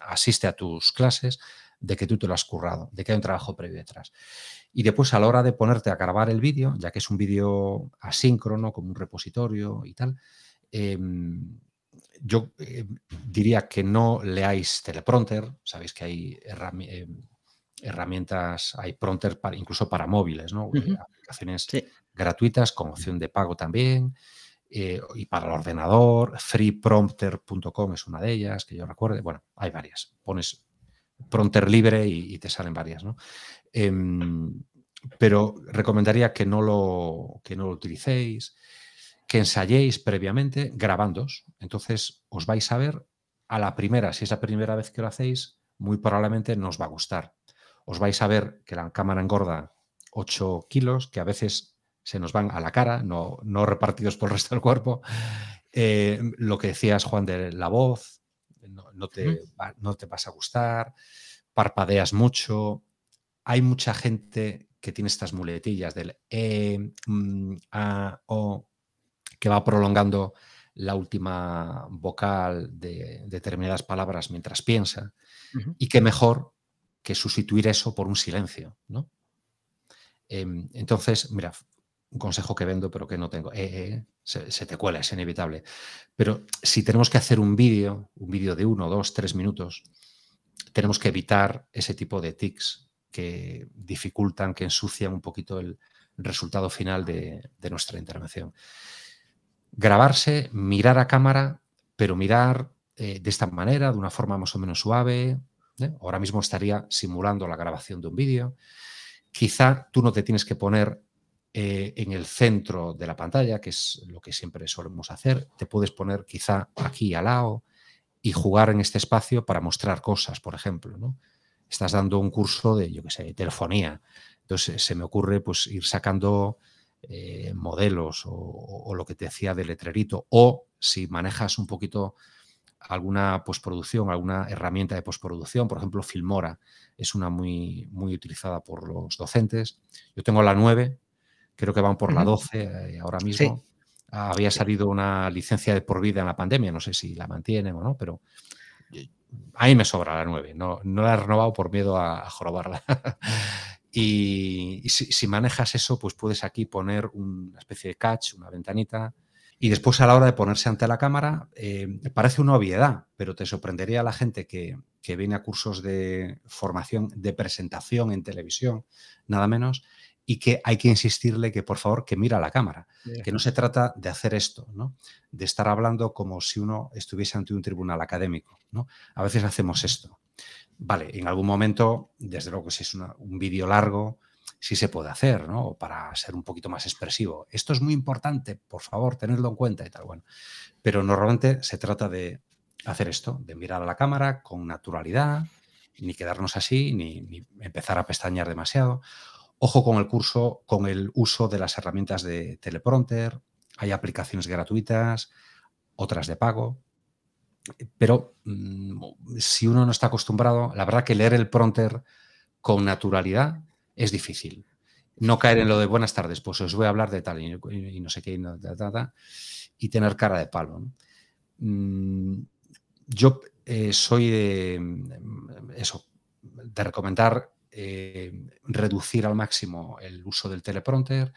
asiste a tus clases de que tú te lo has currado, de que hay un trabajo previo detrás. Y después a la hora de ponerte a grabar el vídeo, ya que es un vídeo asíncrono, como un repositorio y tal, em, yo eh, diría que no leáis teleprompter, sabéis que hay em, herramientas, hay prompter para, incluso para móviles, ¿no? aplicaciones gratuitas con opción de pago también. Eh, y para el ordenador, freeprompter.com es una de ellas, que yo recuerde. Bueno, hay varias. Pones prompter libre y, te salen varias, ¿no? Em, pero recomendaría que no, lo, que no lo utilicéis, que ensayéis previamente grabándos. Entonces os vais a ver a la primera, si es la primera vez que lo hacéis, muy probablemente no os va a gustar. Os vais a ver que la cámara engorda 8 kilos, que a veces se nos van a la cara, no, no repartidos por el resto del cuerpo. Eh, lo que decías, Juan, de la voz, no, te, no te vas a gustar, parpadeas mucho. Hay mucha gente que tiene estas muletillas del E, mm, A, O, que va prolongando la última vocal de determinadas palabras mientras piensa. Y qué mejor que sustituir eso por un silencio, ¿no? Em, entonces, mira, un consejo que vendo pero que no tengo. Eh, eh, se, te cuela, es inevitable. Pero si tenemos que hacer un vídeo, un vídeo de uno, dos, tres minutos, tenemos que evitar ese tipo de tics que dificultan, que ensucian un poquito el resultado final de, nuestra intervención. Grabarse, mirar a cámara, pero mirar eh, de esta manera, de una forma más o menos suave. Ahora mismo estaría simulando la grabación de un vídeo. Quizá tú no te tienes que poner eh, en el centro de la pantalla, que es lo que siempre solemos hacer. Te puedes poner quizá aquí al lado y jugar en este espacio para mostrar cosas, por ejemplo. ¿no? Estás dando un curso de, yo qué sé, telefonía. Entonces se me ocurre pues, ir sacando eh, modelos o, lo que te decía de letrerito. O si manejas un poquito alguna postproducción, alguna herramienta de postproducción, por ejemplo, Filmora es una muy, muy utilizada por los docentes. Yo tengo la 9, creo que van por la 12 eh, ahora mismo. Había salido una licencia de por vida en la pandemia, no sé si la mantienen o no, pero ahí me sobra la 9. No, no la he renovado por miedo a, jorobarla. y, si, manejas eso, pues puedes aquí poner una especie de catch, una ventanita. Y después a la hora de ponerse ante la cámara, eh, parece una obviedad, pero te sorprendería a la gente que, que viene a cursos de formación de presentación en televisión, nada menos, y que hay que insistirle que por favor que mira la cámara, que no se trata de hacer esto, ¿no? de estar hablando como si uno estuviese ante un tribunal académico. ¿no? A veces hacemos esto. Vale, en algún momento, desde luego si es un vídeo largo, sí se puede hacer, ¿no? Para ser un poquito más expresivo. Esto es muy importante, por favor, tenerlo en cuenta y tal. Bueno, pero normalmente se trata de hacer esto, de mirar a la cámara con naturalidad, ni quedarnos así, ni, ni empezar a pestañear demasiado. Ojo con el curso, con el uso de las herramientas de teleprompter. Hay aplicaciones gratuitas, otras de pago. Pero mm, si uno no está acostumbrado, la verdad que leer el prompter con naturalidad es difícil. No caer en lo de buenas tardes, pues os voy a hablar de tal y, no sé qué, y, tener cara de palo. Mm, yo eh, soy de mm, eso, de recomendar eh, reducir al máximo el uso del teleprompter,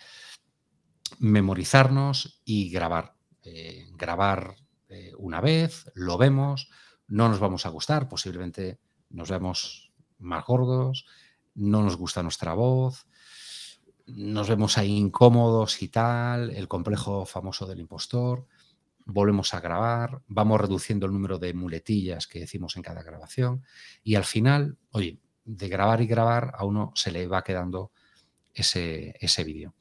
memorizarnos y grabar. Eh, grabar eh, una vez, lo vemos, no nos vamos a gustar, posiblemente nos vemos más gordos, no nos gusta nuestra voz, nos vemos ahí incómodos y tal, el complejo famoso del impostor, volvemos a grabar, vamos reduciendo el número de muletillas que decimos en cada grabación y al final, oye, de grabar y grabar, a uno se le va quedando ese, ese vídeo.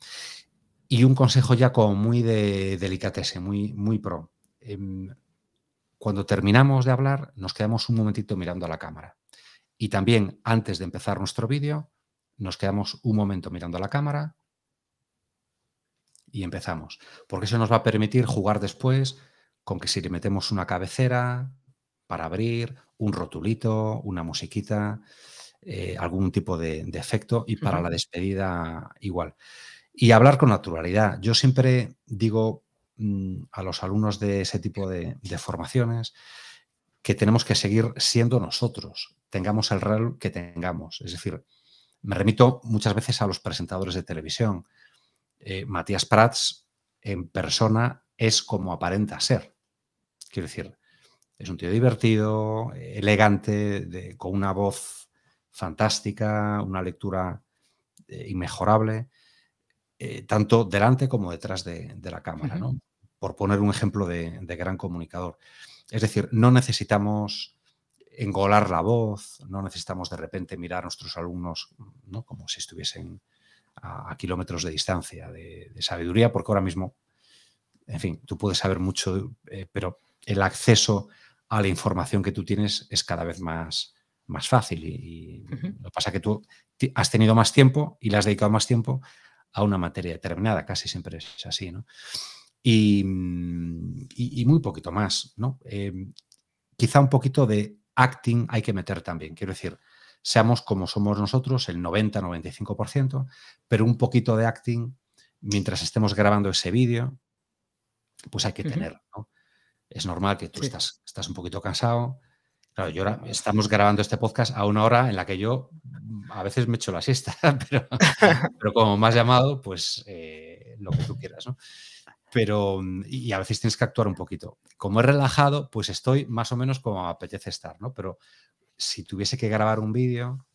Y un consejo ya como muy de delicatese, muy, muy pro. Em, cuando terminamos de hablar, nos quedamos un momentito mirando a la cámara. Y también, antes de empezar nuestro vídeo, nos quedamos un momento mirando a la cámara y empezamos. Porque eso nos va a permitir jugar después con que si le metemos una cabecera para abrir, un rotulito, una musiquita, eh, algún tipo de, efecto y para la despedida igual. Y hablar con naturalidad. Yo siempre digo mm, a los alumnos de ese tipo de, formaciones que tenemos que seguir siendo nosotros, tengamos el rol que tengamos. Es decir, me remito muchas veces a los presentadores de televisión. Eh, Matías Prats en persona es como aparenta ser. Quiero decir, es un tío divertido, elegante, con una voz fantástica, una lectura eh, inmejorable, eh, tanto delante como detrás de, la cámara, ¿no? Por poner un ejemplo de, gran comunicador. Es decir, no necesitamos engolar la voz, no necesitamos de repente mirar a nuestros alumnos ¿no? como si estuviesen a, kilómetros de distancia de, sabiduría, porque ahora mismo, en fin, tú puedes saber mucho, eh, pero el acceso a la información que tú tienes es cada vez más, más fácil. Y, lo que pasa es que tú has tenido más tiempo y le has dedicado más tiempo a una materia determinada, casi siempre es así, ¿no? Y, muy poquito más, ¿no? Em, quizá un poquito de acting hay que meter también, quiero decir, seamos como somos nosotros, el 90-95%, pero un poquito de acting mientras estemos grabando ese vídeo, pues hay que tener, ¿no? Es normal que tú estás, estás un poquito cansado. Claro, yo ahora estamos grabando este podcast a una hora en la que yo mm, a veces me echo la siesta, pero, como me has llamado, pues eh, lo que tú quieras, ¿no? Pero, y a veces tienes que actuar un poquito. Como he relajado, pues estoy más o menos como apetece estar, ¿no? Pero si tuviese que grabar un vídeo,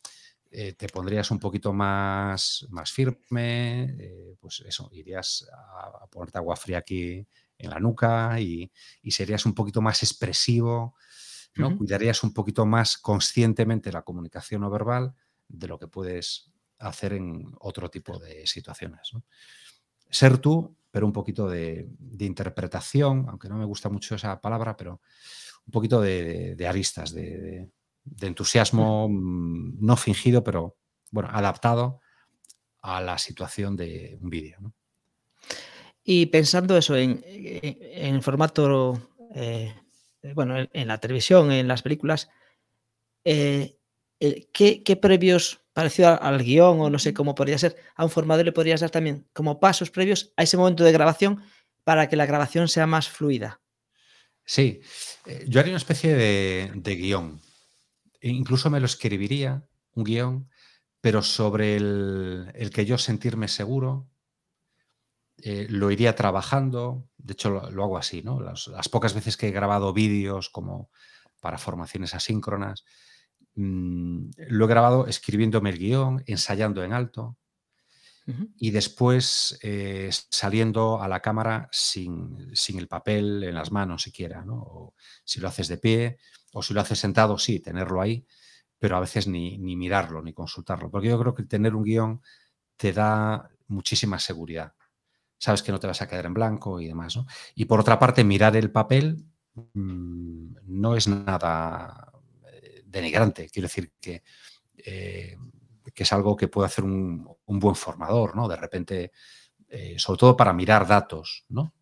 eh, te pondrías un poquito más, más firme, eh, pues eso, irías a, a ponerte agua fría aquí en la nuca y, serías un poquito más expresivo, ¿no? Cuidarías un poquito más conscientemente la comunicación no verbal de lo que puedes hacer en otro tipo de situaciones. Ser tú, pero un poquito de, interpretación, aunque no me gusta mucho esa palabra, pero un poquito de, aristas, de, entusiasmo mm, no fingido, pero bueno, adaptado a la situación de un vídeo. Y pensando eso en, en, formato, eh, bueno, en, la televisión, en las películas, eh, ¿qué, previos, parecido al guion o no sé cómo podría ser, a un formador le podrías dar también como pasos previos a ese momento de grabación para que la grabación sea más fluida? Sí, eh, yo haría una especie de, de guion. E incluso me lo escribiría, un guion, pero sobre el, el que yo sentirme seguro, eh, lo iría trabajando, de hecho lo, hago así, ¿no? Las, pocas veces que he grabado vídeos como para formaciones asíncronas, mm, lo he grabado escribiéndome el guion, ensayando en alto y después eh, saliendo a la cámara sin, el papel en las manos siquiera, ¿no? O si lo haces de pie o si lo haces sentado, sí, tenerlo ahí, pero a veces ni, ni mirarlo, ni consultarlo, porque yo creo que tener un guion te da muchísima seguridad sabes que no te vas a quedar en blanco y demás. ¿no? Y por otra parte, mirar el papel mm, no es nada eh, denigrante. Quiero decir que, eh, que es algo que puede hacer un, buen formador, ¿no? De repente, eh, sobre todo para mirar datos, ¿no?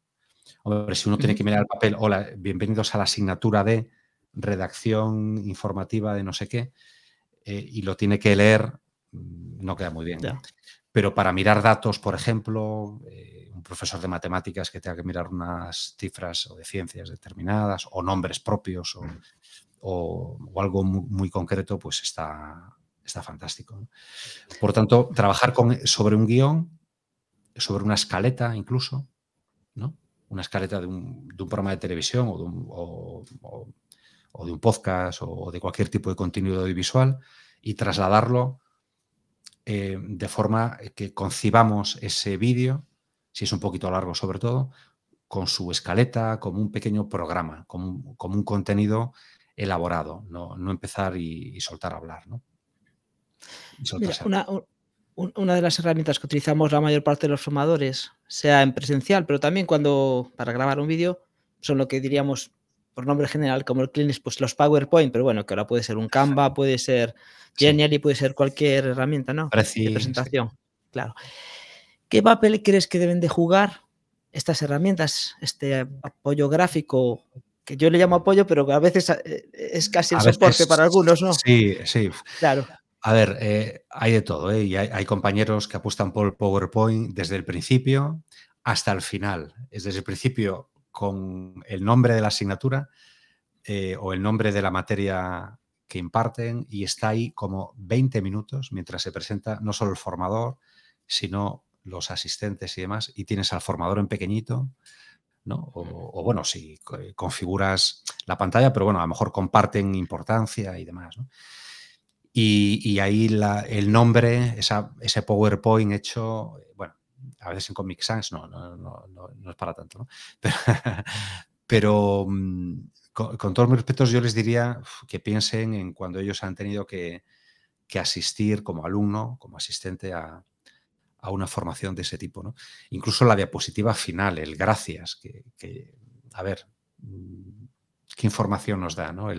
Hombre, si uno tiene que mirar el papel, hola, bienvenidos a la asignatura de redacción informativa de no sé qué, y lo tiene que leer, mm, no queda muy bien. Pero para mirar datos, por ejemplo, profesor de matemáticas que tenga que mirar unas cifras o de ciencias determinadas o nombres propios o, algo muy, concreto, pues está, está fantástico. Por tanto, trabajar con, sobre un guion, sobre una escaleta incluso, ¿no? una escaleta de un, programa de televisión o de un, de un podcast o de cualquier tipo de contenido audiovisual y trasladarlo eh, de forma que concibamos ese vídeo si es un poquito largo sobre todo, con su escaleta, como un pequeño programa, como un, contenido elaborado, no, empezar y, soltar a hablar. ¿no? una, de las herramientas que utilizamos la mayor parte de los formadores, sea en presencial, pero también cuando para grabar un vídeo, son lo que diríamos por nombre general como el Clinics, pues los PowerPoint, pero bueno, que ahora puede ser un Canva, puede ser Genial y puede ser cualquier herramienta, ¿no? de presentación. Claro. ¿Qué papel crees que deben de jugar estas herramientas, este apoyo gráfico, que yo le llamo apoyo, pero que a veces eh, es casi el soporte para algunos, ¿no? Sí, sí. Claro. A ver, eh, hay de todo, ¿eh? Y hay, compañeros que apuestan por PowerPoint desde el principio hasta el final. Es desde el principio con el nombre de la asignatura eh, o el nombre de la materia que imparten y está ahí como 20 minutos mientras se presenta no solo el formador, sino los asistentes y demás, y tienes al formador en pequeñito, ¿no? O, bueno, si configuras la pantalla, pero bueno, a lo mejor comparten importancia y demás. Y, ahí el nombre, ese PowerPoint hecho, a veces en Comic Sans no, no, no, no, es para tanto, ¿no? Pero, mm, con, todos mis respetos, yo les diría que piensen en cuando ellos han tenido que, asistir como alumno, como asistente a, una formación de ese tipo. ¿no? Incluso la diapositiva final, el gracias, que, a ver, mm, qué información nos da ¿no?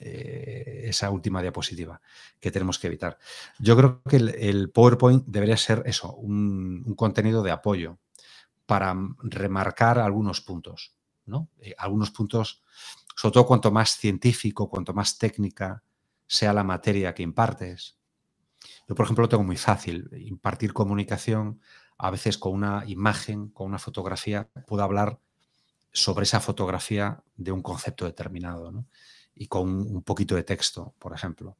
Eh, esa última diapositiva que tenemos que evitar. Yo creo que el, PowerPoint debería ser eso, un, contenido de apoyo para remarcar algunos puntos. ¿no? Eh, algunos puntos, sobre todo cuanto más científico, cuanto más técnica sea la materia que impartes. Yo, por ejemplo, lo tengo muy fácil. Impartir comunicación, a veces con una imagen, con una fotografía, puedo hablar sobre esa fotografía de un concepto determinado. ¿no? Y con un poquito de texto, por ejemplo.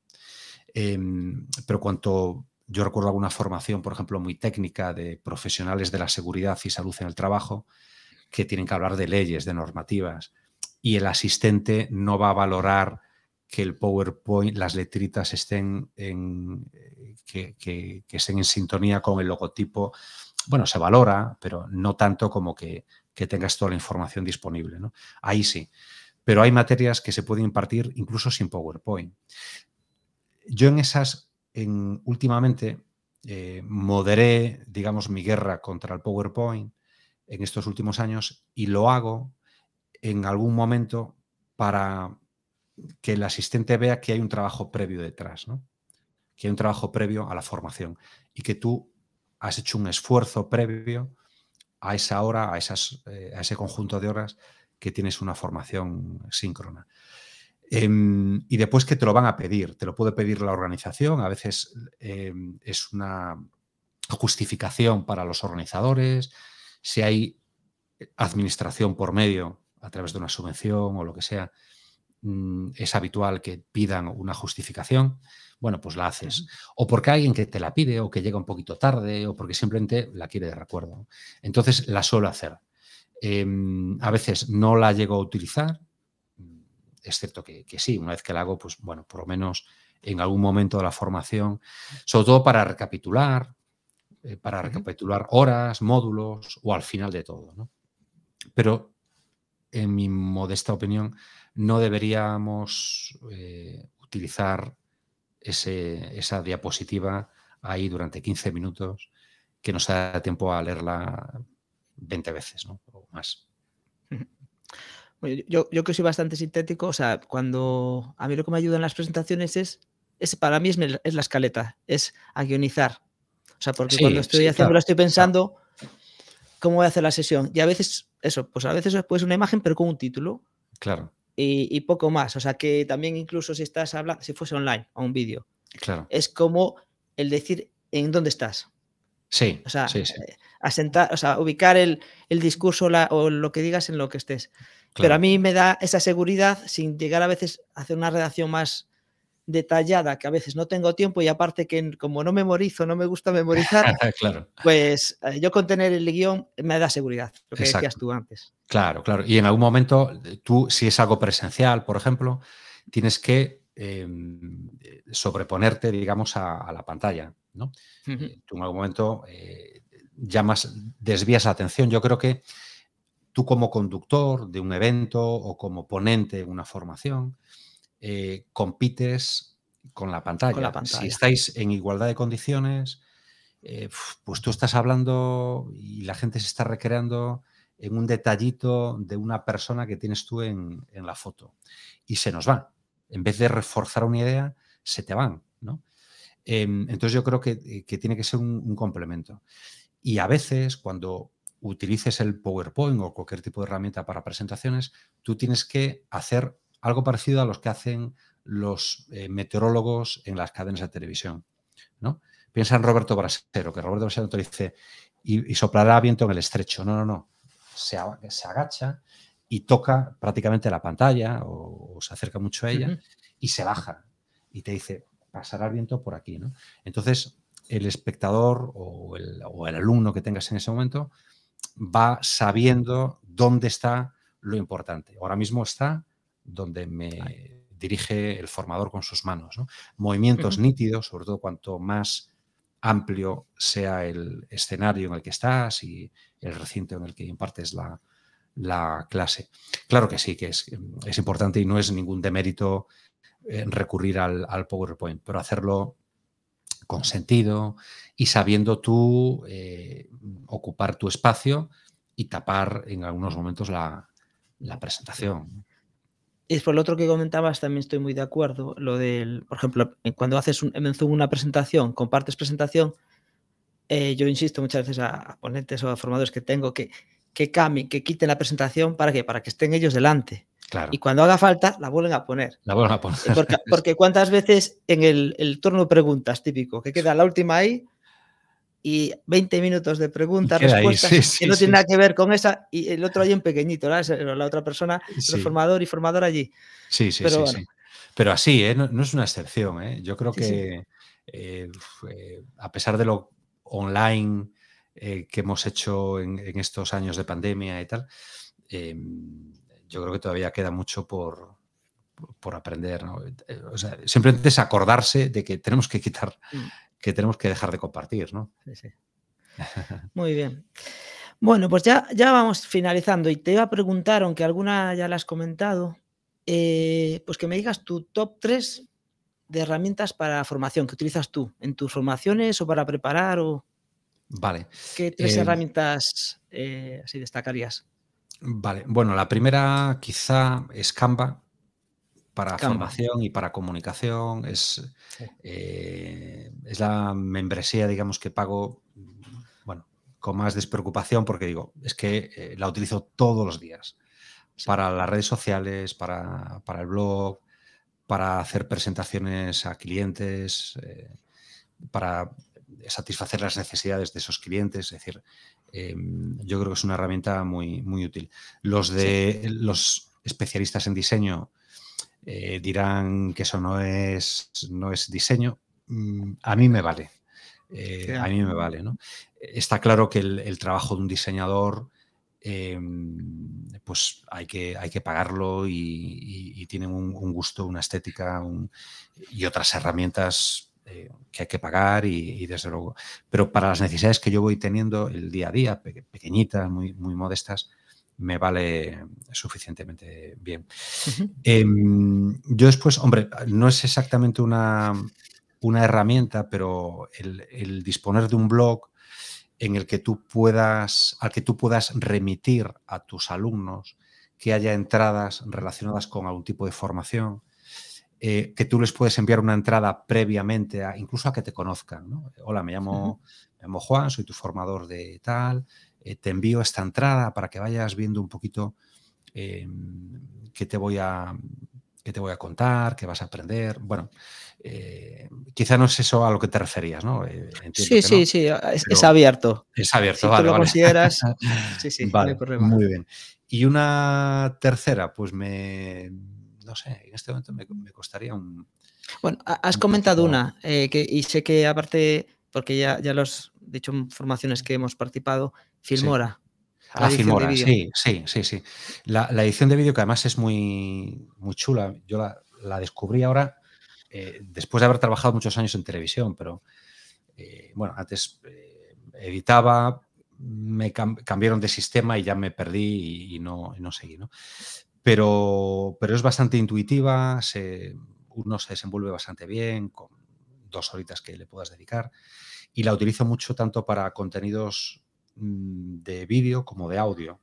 Em, pero cuanto yo recuerdo alguna formación, por ejemplo, muy técnica de profesionales de la seguridad y salud en el trabajo, que tienen que hablar de leyes, de normativas, y el asistente no va a valorar que el PowerPoint, las letritas estén en, que, que, estén en sintonía con el logotipo. Bueno, se valora, pero no tanto como que, que tengas toda la información disponible. ¿no? Ahí sí pero hay materias que se pueden impartir incluso sin PowerPoint. Yo en esas, en, últimamente, eh, moderé, digamos, mi guerra contra el PowerPoint en estos últimos años y lo hago en algún momento para que el asistente vea que hay un trabajo previo detrás, ¿no? que hay un trabajo previo a la formación y que tú has hecho un esfuerzo previo a esa hora, a, esas, eh, a ese conjunto de horas que tienes una formación síncrona. Em, y después que te lo van a pedir, te lo puede pedir la organización, a veces em, es una justificación para los organizadores, si hay administración por medio a través de una subvención o lo que sea, mm, es habitual que pidan una justificación, bueno, pues la haces. O porque hay alguien que te la pide o que llega un poquito tarde o porque simplemente la quiere de recuerdo. Entonces la suelo hacer. Em, a veces no la llego a utilizar, es cierto que, sí, una vez que la hago, pues bueno, por lo menos en algún momento de la formación, sobre todo para recapitular, eh, para recapitular horas, módulos o al final de todo. ¿no? Pero en mi modesta opinión, no deberíamos eh, utilizar esa diapositiva ahí durante 15 minutos que nos da tiempo a leerla 20 veces, ¿no? O más. Yo, yo que soy bastante sintético, o sea, cuando a mí lo que me ayuda en las presentaciones es, es para mí es, la escaleta, es a guionizar. O sea, porque cuando estoy haciendo, estoy pensando cómo voy a hacer la sesión. Y a veces, eso, pues a veces pues una imagen, pero con un título. Claro. Y, poco más. O sea, que también incluso si estás hablando, si fuese online o un vídeo, claro. es como el decir en dónde estás. Sí. O sea, sí, eh, asentar, o sea, ubicar el, discurso o lo que digas en lo que estés. Pero a mí me da esa seguridad sin llegar a veces a hacer una redacción más detallada, que a veces no tengo tiempo y aparte que como no memorizo, no me gusta memorizar, claro. pues eh, yo con tener el guion me da seguridad, lo que decías tú antes. Claro, claro. Y en algún momento, tú, si es algo presencial, por ejemplo, tienes que em, sobreponerte, digamos, a, la pantalla. ¿No? Eh, tú en algún momento eh, llamas, desvías la atención. Yo creo que tú como conductor de un evento o como ponente en una formación, eh, compites con la, pantalla. Si estáis en igualdad de condiciones, eh, pues tú estás hablando y la gente se está recreando en un detallito de una persona que tienes tú en, la foto. Y se nos va. En vez de reforzar una idea, se te van. ¿no? Em, entonces yo creo que, tiene que ser un complemento. Y a veces, cuando utilices el PowerPoint o cualquier tipo de herramienta para presentaciones, tú tienes que hacer algo parecido a los que hacen los eh, meteorólogos en las cadenas de televisión. ¿no? Piensa en Roberto Brasero, que Roberto Brasero te dice, y, soplará viento en el estrecho. No, no, no. Se, se agacha y toca prácticamente la pantalla o, se acerca mucho a ella y se baja y te dice, pasará el viento por aquí. ¿no? Entonces, el espectador o el, alumno que tengas en ese momento va sabiendo dónde está lo importante. Ahora mismo está donde me dirige el formador con sus manos. Movimientos nítidos, sobre todo cuanto más amplio sea el escenario en el que estás y el recinto en el que impartes la, la clase. Claro que sí, que es, es, importante y no es ningún demérito eh, recurrir al, PowerPoint, pero hacerlo con sentido y sabiendo tú eh, ocupar tu espacio y tapar en algunos momentos la, presentación. Y por lo otro que comentabas, también estoy muy de acuerdo. Lo del, por ejemplo, cuando haces un, en Zoom una presentación, compartes presentación, eh, yo insisto muchas veces a, ponentes o a formadores que tengo que que cambien, que quiten la presentación, ¿para qué? Para que estén ellos delante. Claro. Y cuando haga falta, la vuelven a poner. La vuelven a poner. Porque, cuántas veces en el, turno de preguntas típico, que queda la última ahí y 20 minutos de preguntas, respuestas, que no tiene nada que ver con esa, y el otro ahí en pequeñito, la otra persona, el formador y formador allí. Sí, sí, Pero, sí, Pero así, ¿eh? no, es una excepción. ¿eh? Yo creo que eh, a pesar de lo online que hemos hecho en, estos años de pandemia y tal, em, yo creo que todavía queda mucho por, por aprender. Eh, simplemente es acordarse de que tenemos que quitar, mm. que tenemos que dejar de compartir. ¿no? Muy bien. Bueno, pues ya, ya vamos finalizando y te iba a preguntar, aunque alguna ya la has comentado, eh, pues que me digas tu top 3 de herramientas para formación que utilizas tú en tus formaciones o para preparar o... Vale. ¿Qué tres em, herramientas eh, así destacarías? Vale, bueno, la primera quizá es Canva para formación y para comunicación. Es, eh, es la membresía, digamos, que pago, bueno, con más despreocupación porque digo, es que eh, la utilizo todos los días para las redes sociales, para, el blog, para hacer presentaciones a clientes, para satisfacer las necesidades de esos clientes. Es decir, em, yo creo que es una herramienta muy, muy útil. Los de los especialistas en diseño eh, dirán que eso no es, no es diseño. Mm, a mí me vale. Eh, a mí me vale. ¿no? Está claro que el, trabajo de un diseñador em, pues hay que, hay que pagarlo y, tiene un, gusto, una estética y otras herramientas eh, que hay que pagar y, desde luego. Pero para las necesidades que yo voy teniendo el día a día, pequeñitas, muy, muy modestas, me vale suficientemente bien. Em, yo después, hombre, no es exactamente una, una herramienta, pero el, disponer de un blog en el que tú puedas, al que tú puedas remitir a tus alumnos que haya entradas relacionadas con algún tipo de formación, eh, que tú les puedes enviar una entrada previamente, a, incluso a que te conozcan. Hola, me llamo, llamo, Juan, soy tu formador de tal, eh, te envío esta entrada para que vayas viendo un poquito em, qué, te voy a, te voy a contar, qué vas a aprender. Bueno, eh, quizá no es eso a lo que te referías, ¿no? sí, sí, sí, es, abierto. Es abierto, si tú lo consideras, sí, sí, no hay problema. Muy bien. Y una tercera, pues me, no sé, en este momento me, costaría un... Bueno, has comentado una, eh, que, y sé que aparte, porque ya, ya los dicho en formaciones que hemos participado, Filmora. Ah, Filmora, sí, sí, sí, sí. La, edición de vídeo que además es muy, muy chula, yo la, descubrí ahora eh, después de haber trabajado muchos años en televisión, pero eh, bueno, antes editaba, me cambiaron de sistema y ya me perdí y, no, y no seguí, ¿no? Pero, pero es bastante intuitiva, uno se desenvuelve bastante bien, con dos horitas que le puedas dedicar, y la utilizo mucho tanto para contenidos mm, de vídeo como de audio.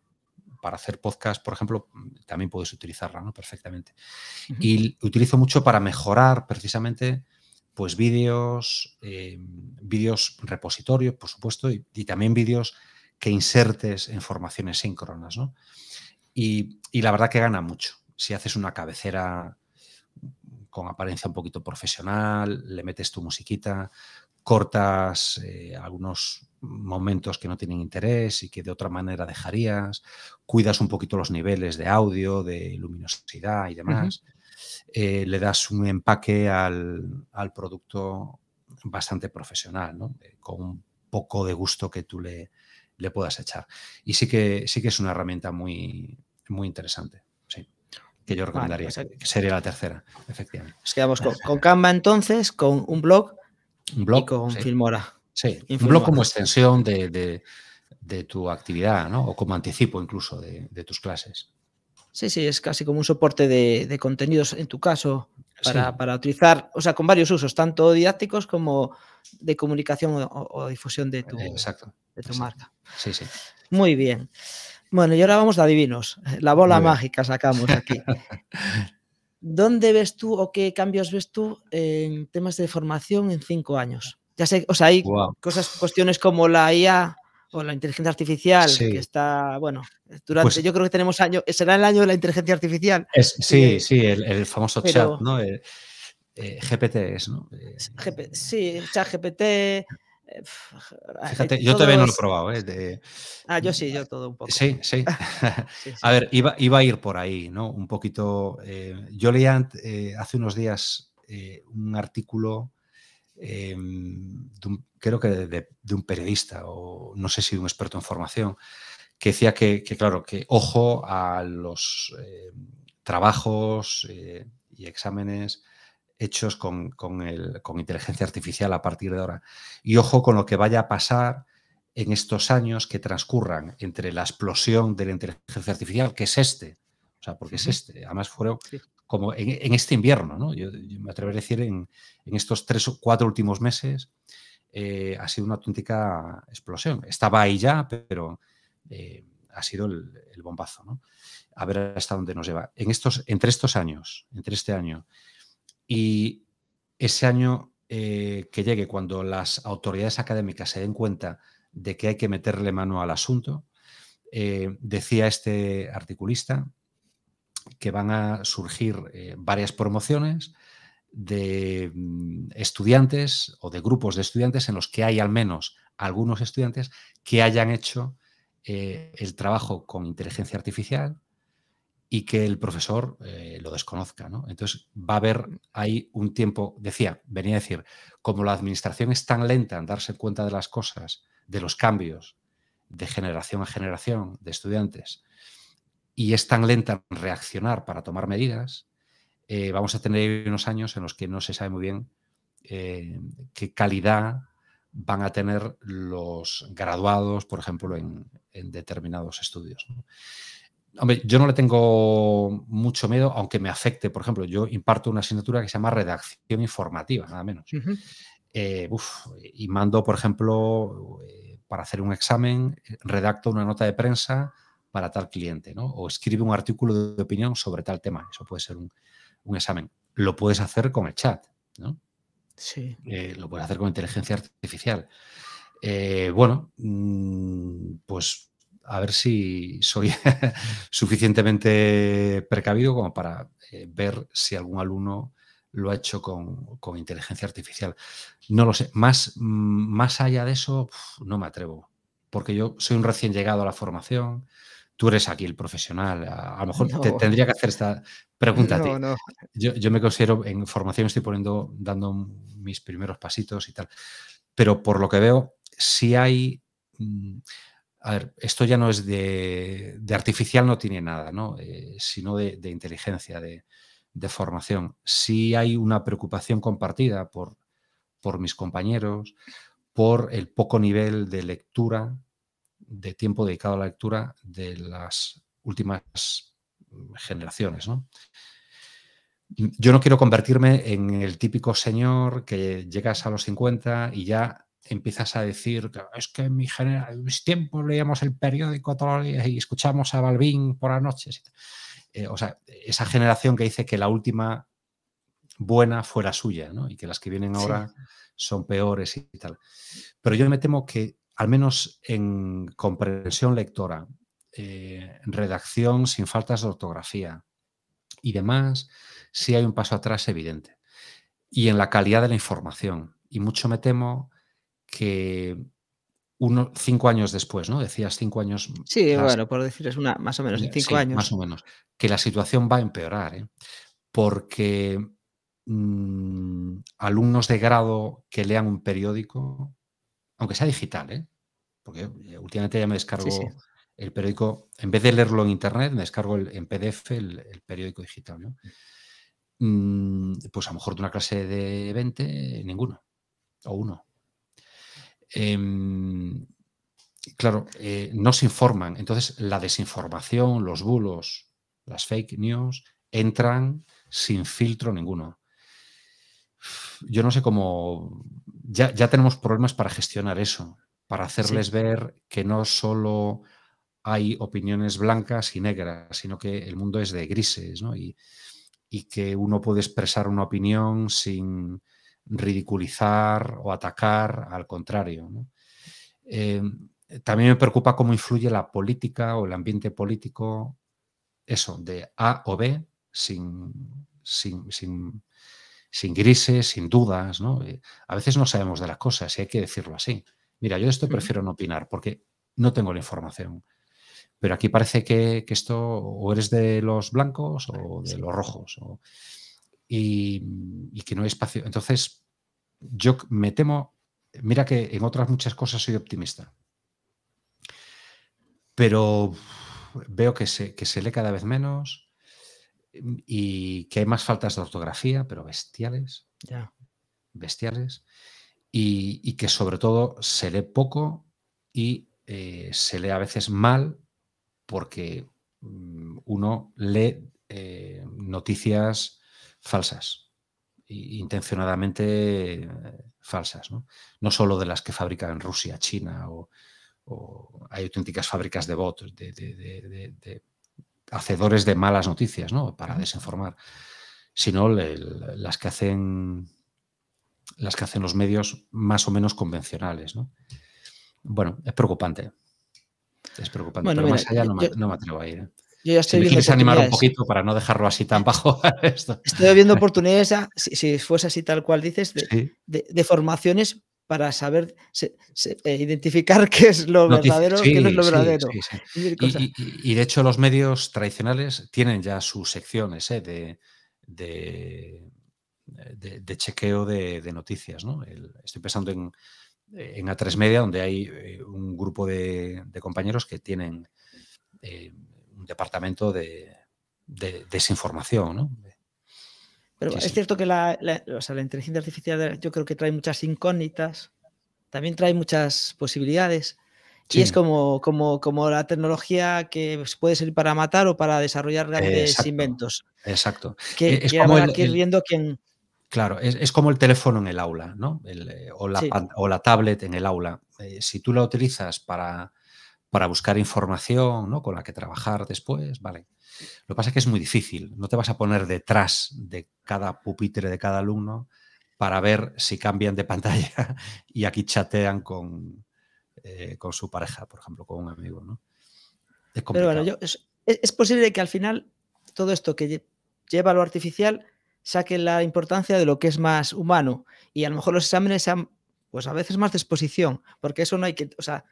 Para hacer podcast, por ejemplo, también puedes utilizarla ¿no? perfectamente. Y utilizo mucho para mejorar precisamente pues vídeos, eh, vídeos repositorios, por supuesto, y, y también vídeos que insertes en formaciones síncronas. ¿no? Y, la verdad que gana mucho. Si haces una cabecera con apariencia un poquito profesional, le metes tu musiquita, cortas eh, algunos momentos que no tienen interés y que de otra manera dejarías, cuidas un poquito los niveles de audio, de luminosidad y demás, eh, le das un empaque al, producto bastante profesional, con un poco de gusto que tú le, le puedas echar. Y sí que, sí que es una herramienta muy, muy interesante. Sí, que yo recomendaría, pues que sería la tercera, efectivamente. Nos quedamos con, Canva entonces, con un blog, un blog y con Filmora. Sí, un blog como extensión de, tu actividad, ¿no? O como anticipo incluso de, tus clases. Sí, sí, es casi como un soporte de, contenidos en tu caso para, utilizar, o sea, con varios usos, tanto didácticos como de comunicación o, difusión de tu, De tu marca. Sí, sí. Muy bien. Bueno, y ahora vamos a adivinos. La bola mágica sacamos aquí. ¿Dónde ves tú o qué cambios ves tú en temas de formación en cinco años? Ya sé, o sea, hay cosas, cuestiones como la IA o la inteligencia artificial, que está, bueno, durante, pues yo creo que tenemos año, será el año de la inteligencia artificial. sí, sí, el, famoso chat, ¿no? Eh, GPT es, ¿no? sí, chat GPT, Fíjate, yo todavía no lo he probado. ¿eh? Ah, yo sí, yo todo un poco. Sí, sí. A ver, iba, iba, a ir por ahí, ¿no? Un poquito. Eh, yo leía eh, hace unos días eh, un artículo, em, creo que de, un periodista, o no sé si de un experto en formación, que decía que, que claro, que ojo a los trabajos y exámenes hechos con, inteligencia artificial a partir de ahora. Y ojo con lo que vaya a pasar en estos años que transcurran entre la explosión de la inteligencia artificial, que es este, o sea, porque es este, además fueron como en, este invierno, ¿no? Yo, me atrevería a decir en, estos tres o cuatro últimos meses eh, ha sido una auténtica explosión. Estaba ahí ya, pero eh, ha sido el, bombazo, ¿no? A ver hasta dónde nos lleva. En estos, entre estos años, entre este año y ese año eh, que llegue, cuando las autoridades académicas se den cuenta de que hay que meterle mano al asunto, eh, decía este articulista que van a surgir eh, varias promociones de mm, estudiantes o de grupos de estudiantes en los que hay al menos algunos estudiantes que hayan hecho el trabajo con inteligencia artificial y que el profesor eh, lo desconozca. ¿no? Entonces va a haber ahí un tiempo, decía, venía a decir, como la administración es tan lenta en darse cuenta de las cosas, de los cambios de generación a generación de estudiantes, y es tan lenta en reaccionar para tomar medidas, eh, vamos a tener unos años en los que no se sabe muy bien eh, qué calidad van a tener los graduados, por ejemplo, en, determinados estudios. Hombre, yo no le tengo mucho miedo, aunque me afecte. Por ejemplo, yo imparto una asignatura que se llama redacción informativa, nada menos. Eh, y mando, por ejemplo, eh, para hacer un examen, redacto una nota de prensa para tal cliente, ¿no? O escribe un artículo de opinión sobre tal tema. Eso puede ser un, examen. Lo puedes hacer con el chat, ¿no? Sí. Eh, lo puedes hacer con inteligencia artificial. bueno, mm, pues a ver si soy suficientemente precavido como para eh, ver si algún alumno lo ha hecho con, inteligencia artificial. No lo sé. Más, más allá de eso, no me atrevo. Porque yo soy un recién llegado a la formación. Tú eres aquí el profesional. A, lo mejor te, tendría que hacer esta pregunta a ti. Yo, yo, me considero en formación, estoy poniendo, dando mis primeros pasitos y tal. Pero por lo que veo, si hay. Mm, a ver, esto ya no es de, artificial, no tiene nada, ¿no? Eh, sino de, inteligencia, de, formación. Sí hay una preocupación compartida por, por mis compañeros, por el poco nivel de lectura, de tiempo dedicado a la lectura de las últimas generaciones, ¿no? Yo no quiero convertirme en el típico señor que llegas a los 50 y ya empiezas a decir, es que en, mi mis tiempos leíamos el periódico todos los días y escuchamos a Balbín por las noches. Eh, o sea, esa generación que dice que la última buena fue la suya, ¿no? Y que las que vienen ahora son peores y tal. Pero yo me temo que, al menos en comprensión lectora, eh, redacción sin faltas de ortografía y demás, sí hay un paso atrás evidente. Y en la calidad de la información y mucho me temo que uno, cinco años después, ¿no? Decías cinco años. Sí, bueno, por decir, es una, más o menos, en cinco años. Más o menos. Que la situación va a empeorar, ¿eh? porque mm, alumnos de grado que lean un periódico, aunque sea digital, ¿eh? porque eh, últimamente ya me descargo el periódico, en vez de leerlo en internet, me descargo en PDF el, periódico digital. ¿no? Mm, pues a lo mejor de una clase de 20, ninguno, o uno. Em, claro, eh, no se informan. Entonces, la desinformación, los bulos, las fake news, entran sin filtro ninguno. Yo no sé cómo. Ya, tenemos problemas para gestionar eso, para hacerles ver que no solo hay opiniones blancas y negras, sino que el mundo es de grises, ¿no? Y, y que uno puede expresar una opinión sin, ridiculizar o atacar, al contrario. Em, también me preocupa cómo influye la política o el ambiente político, eso, de A o B, sin, sin, sin, grises, sin dudas. ¿no? Eh, a veces no sabemos de las cosas y hay que decirlo así. Mira, yo de esto prefiero no opinar porque no tengo la información. Pero aquí parece que, esto o eres de los blancos o de los rojos. Y, que no hay espacio. Entonces, yo me temo, mira que en otras muchas cosas soy optimista, pero veo que se, que se lee cada vez menos y que hay más faltas de ortografía, pero bestiales. Ya. Bestiales. Y, que sobre todo se lee poco y eh, se lee a veces mal porque mm, uno lee eh, noticias falsas intencionadamente eh, falsas, ¿no? no solo de las que fabrican en Rusia, China o, hay auténticas fábricas de bots, de, hacedores de malas noticias, ¿no? Para desinformar, sino las que hacen las que hacen los medios más o menos convencionales, ¿no? Bueno, es preocupante. Es preocupante, pero más allá no, me, atrevo a ir. ¿eh? Yo ya estoy si me animar un poquito para no dejarlo así tan bajo. Esto. Estoy viendo oportunidades, si, fuese así tal cual dices, de, formaciones para saber eh, identificar qué es lo verdadero y qué no es lo verdadero. Y, de hecho los medios tradicionales tienen ya sus secciones eh, de, de, chequeo de, noticias. ¿no? estoy pensando en, en, A3 Media, donde hay eh, un grupo de, compañeros que tienen un departamento de, desinformación, ¿no? Pero es cierto que la, inteligencia artificial yo creo que trae muchas incógnitas, también trae muchas posibilidades. Y es como, como, como la tecnología que puede ser para matar o para desarrollar grandes inventos. Exacto. Que, es como el, viendo quién. Claro, es, como el teléfono en el aula, ¿no? Eh, o, la, o, la, tablet en el aula. Eh, si tú la utilizas para, para buscar información ¿no? con la que trabajar después, ¿vale? Lo que pasa es que es muy difícil, no te vas a poner detrás de cada pupitre de cada alumno para ver si cambian de pantalla y aquí chatean con, eh, con su pareja, por ejemplo, con un amigo, ¿no? Es Pero bueno, es, posible que al final todo esto que lleva a lo artificial saque la importancia de lo que es más humano y a lo mejor los exámenes sean pues a veces más de exposición, porque eso no hay que, o sea,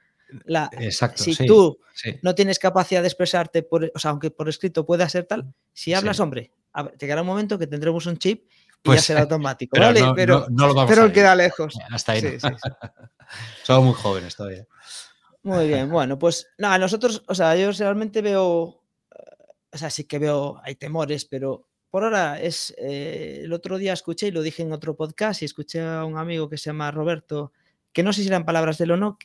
la, si tú no tienes capacidad de expresarte, por, o sea, aunque por escrito pueda ser tal, si hablas, hombre, llegará un momento que tendremos un chip y ya pues, será automático, pero ¿vale? pero, pero queda lejos. Hasta ahí. Somos muy jóvenes todavía. Muy bien, bueno, pues nada, nosotros, o sea, yo realmente veo, o sea, sí que veo, hay temores, pero por ahora es, eh, el otro día escuché y lo dije en otro podcast y escuché a un amigo que se llama Roberto, que no sé si eran palabras de él o no,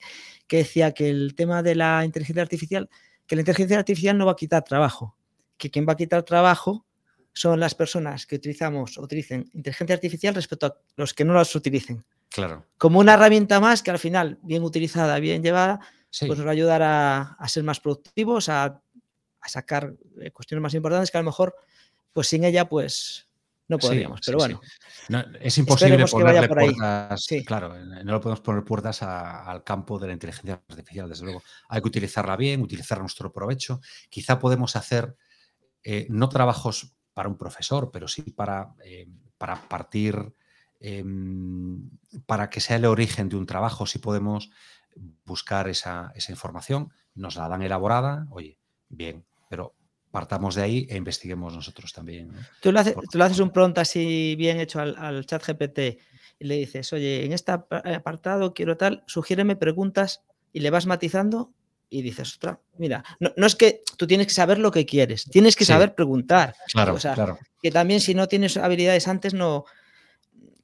que decía que el tema de la inteligencia artificial, que la inteligencia artificial no va a quitar trabajo, que quien va a quitar trabajo son las personas que utilizamos o utilicen inteligencia artificial respecto a los que no las utilicen. Claro. Como una herramienta más que al final, bien utilizada, bien llevada, pues nos va a ayudar a, ser más productivos, a, a, sacar eh, cuestiones más importantes que a lo mejor, pues sin ella, pues no podríamos, pero bueno. es imposible ponerle puertas, claro, no lo podemos poner puertas al campo de la inteligencia artificial, desde luego. Hay que utilizarla bien, utilizar nuestro provecho. Quizá podemos hacer eh, no trabajos para un profesor, pero sí para, eh, para partir em, para que sea el origen de un trabajo, si podemos buscar esa, información, nos la dan elaborada, oye, bien, pero partamos de ahí e investiguemos nosotros también. Tú, le haces, un pronto así bien hecho al, chat GPT y le dices, oye, en este apartado quiero tal, sugiéreme preguntas y le vas matizando y dices, ostras, mira, no, es que tú tienes que saber lo que quieres, tienes que saber preguntar. Claro, claro. Que también si no tienes habilidades antes, no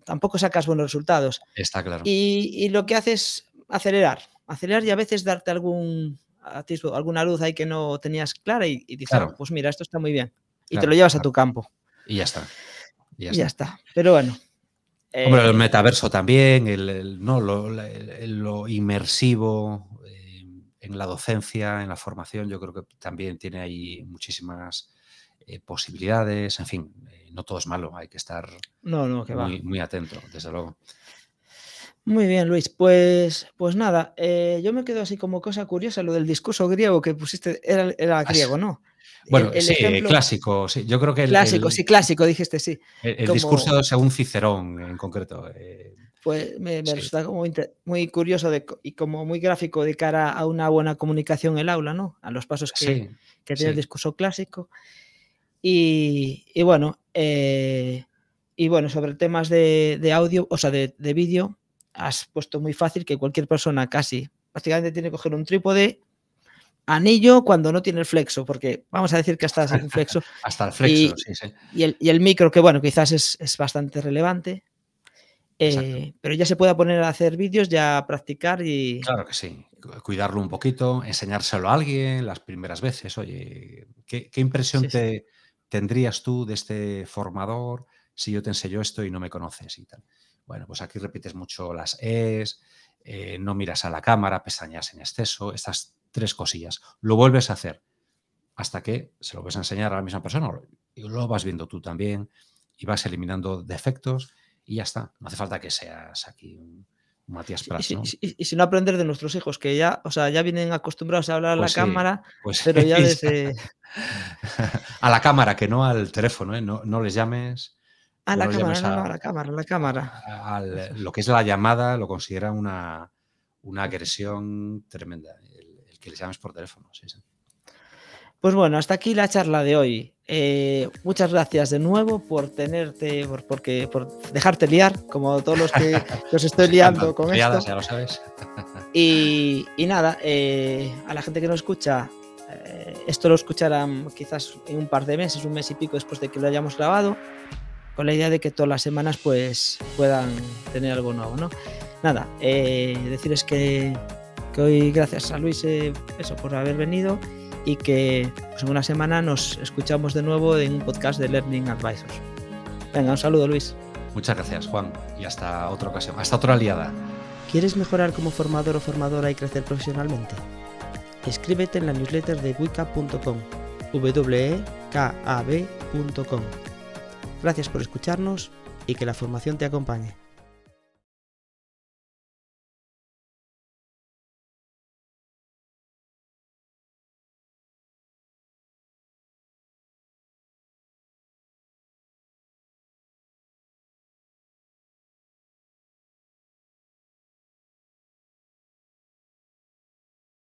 tampoco sacas buenos resultados. Está claro. Y, lo que haces es acelerar, acelerar y a veces darte algún alguna luz ahí que no tenías clara y, dices, ah, pues mira, esto está muy bien. Y te lo llevas a tu campo. Y ya está. Y ya, está. Pero bueno. Hombre, el eh, metaverso también, el, no, lo, inmersivo, en la docencia, en la formación, yo creo que también tiene ahí muchísimas eh, posibilidades. En fin, eh, no todo es malo, hay que estar no, no, muy, muy, atento, desde luego. Muy bien, Luis. Pues, pues nada, eh, yo me quedo así como cosa curiosa, lo del discurso griego que pusiste, era, era griego, ¿no? Bueno, sí, clásico, sí. Yo creo que clásico, sí, clásico, dijiste, sí. El, discurso según Cicerón en concreto. Pues me, resulta muy curioso y como muy gráfico de cara a una buena comunicación en el aula, ¿no? A los pasos que, tiene el discurso clásico. Y, bueno, eh, y bueno, sobre temas de, audio, o sea, de, vídeo, has puesto muy fácil que cualquier persona casi prácticamente tiene que coger un trípode, anillo cuando no tiene el flexo, porque vamos a decir que hasta el flexo. hasta el flexo, sí, sí. Y el, y el, micro, que bueno, quizás es, es bastante relevante. Eh, pero ya se puede poner a hacer vídeos, ya a practicar y... Claro que sí, cuidarlo un poquito, enseñárselo a alguien las primeras veces. Oye, ¿qué, impresión te tendrías tú de este formador si yo te enseño esto y no me conoces y tal? Bueno, pues aquí repites mucho las es, eh, no miras a la cámara, pestañas en exceso, estas tres cosillas. Lo vuelves a hacer hasta que se lo vas a enseñar a la misma persona y lo vas viendo tú también y vas eliminando defectos y ya está. No hace falta que seas aquí un Matías Prats. Y, si no aprender de nuestros hijos, que ya, o sea, ya vienen acostumbrados a hablar a la pues cámara, pues pero ya desde. a la cámara, que no al teléfono, ¿eh? no, no les llames. A la cámara, no, a, la cámara, a la cámara. lo que es la llamada lo considera una, una agresión tremenda, el, que les llames por teléfono. Sí, sí. Pues bueno, hasta aquí la charla de hoy. Eh, muchas gracias de nuevo por tenerte, por, porque, por dejarte liar, como todos los que os estoy liando con esto. Ya lo sabes. y, nada, eh, a la gente que nos escucha, eh, esto lo escucharán quizás en un par de meses, un mes y pico después de que lo hayamos grabado, con la idea de que todas las semanas pues puedan tener algo nuevo, ¿no? Nada, decirles que, que, hoy gracias a Luis eso, por haber venido y que pues, en una semana nos escuchamos de nuevo en un podcast de Learning Advisors. Venga, un saludo Luis. Muchas gracias Juan y hasta otra ocasión, hasta otra aliada. ¿Quieres mejorar como formador o formadora y crecer profesionalmente? Escríbete en la newsletter de wicap.com, wekab.com. Gracias por escucharnos y que la formación te acompañe.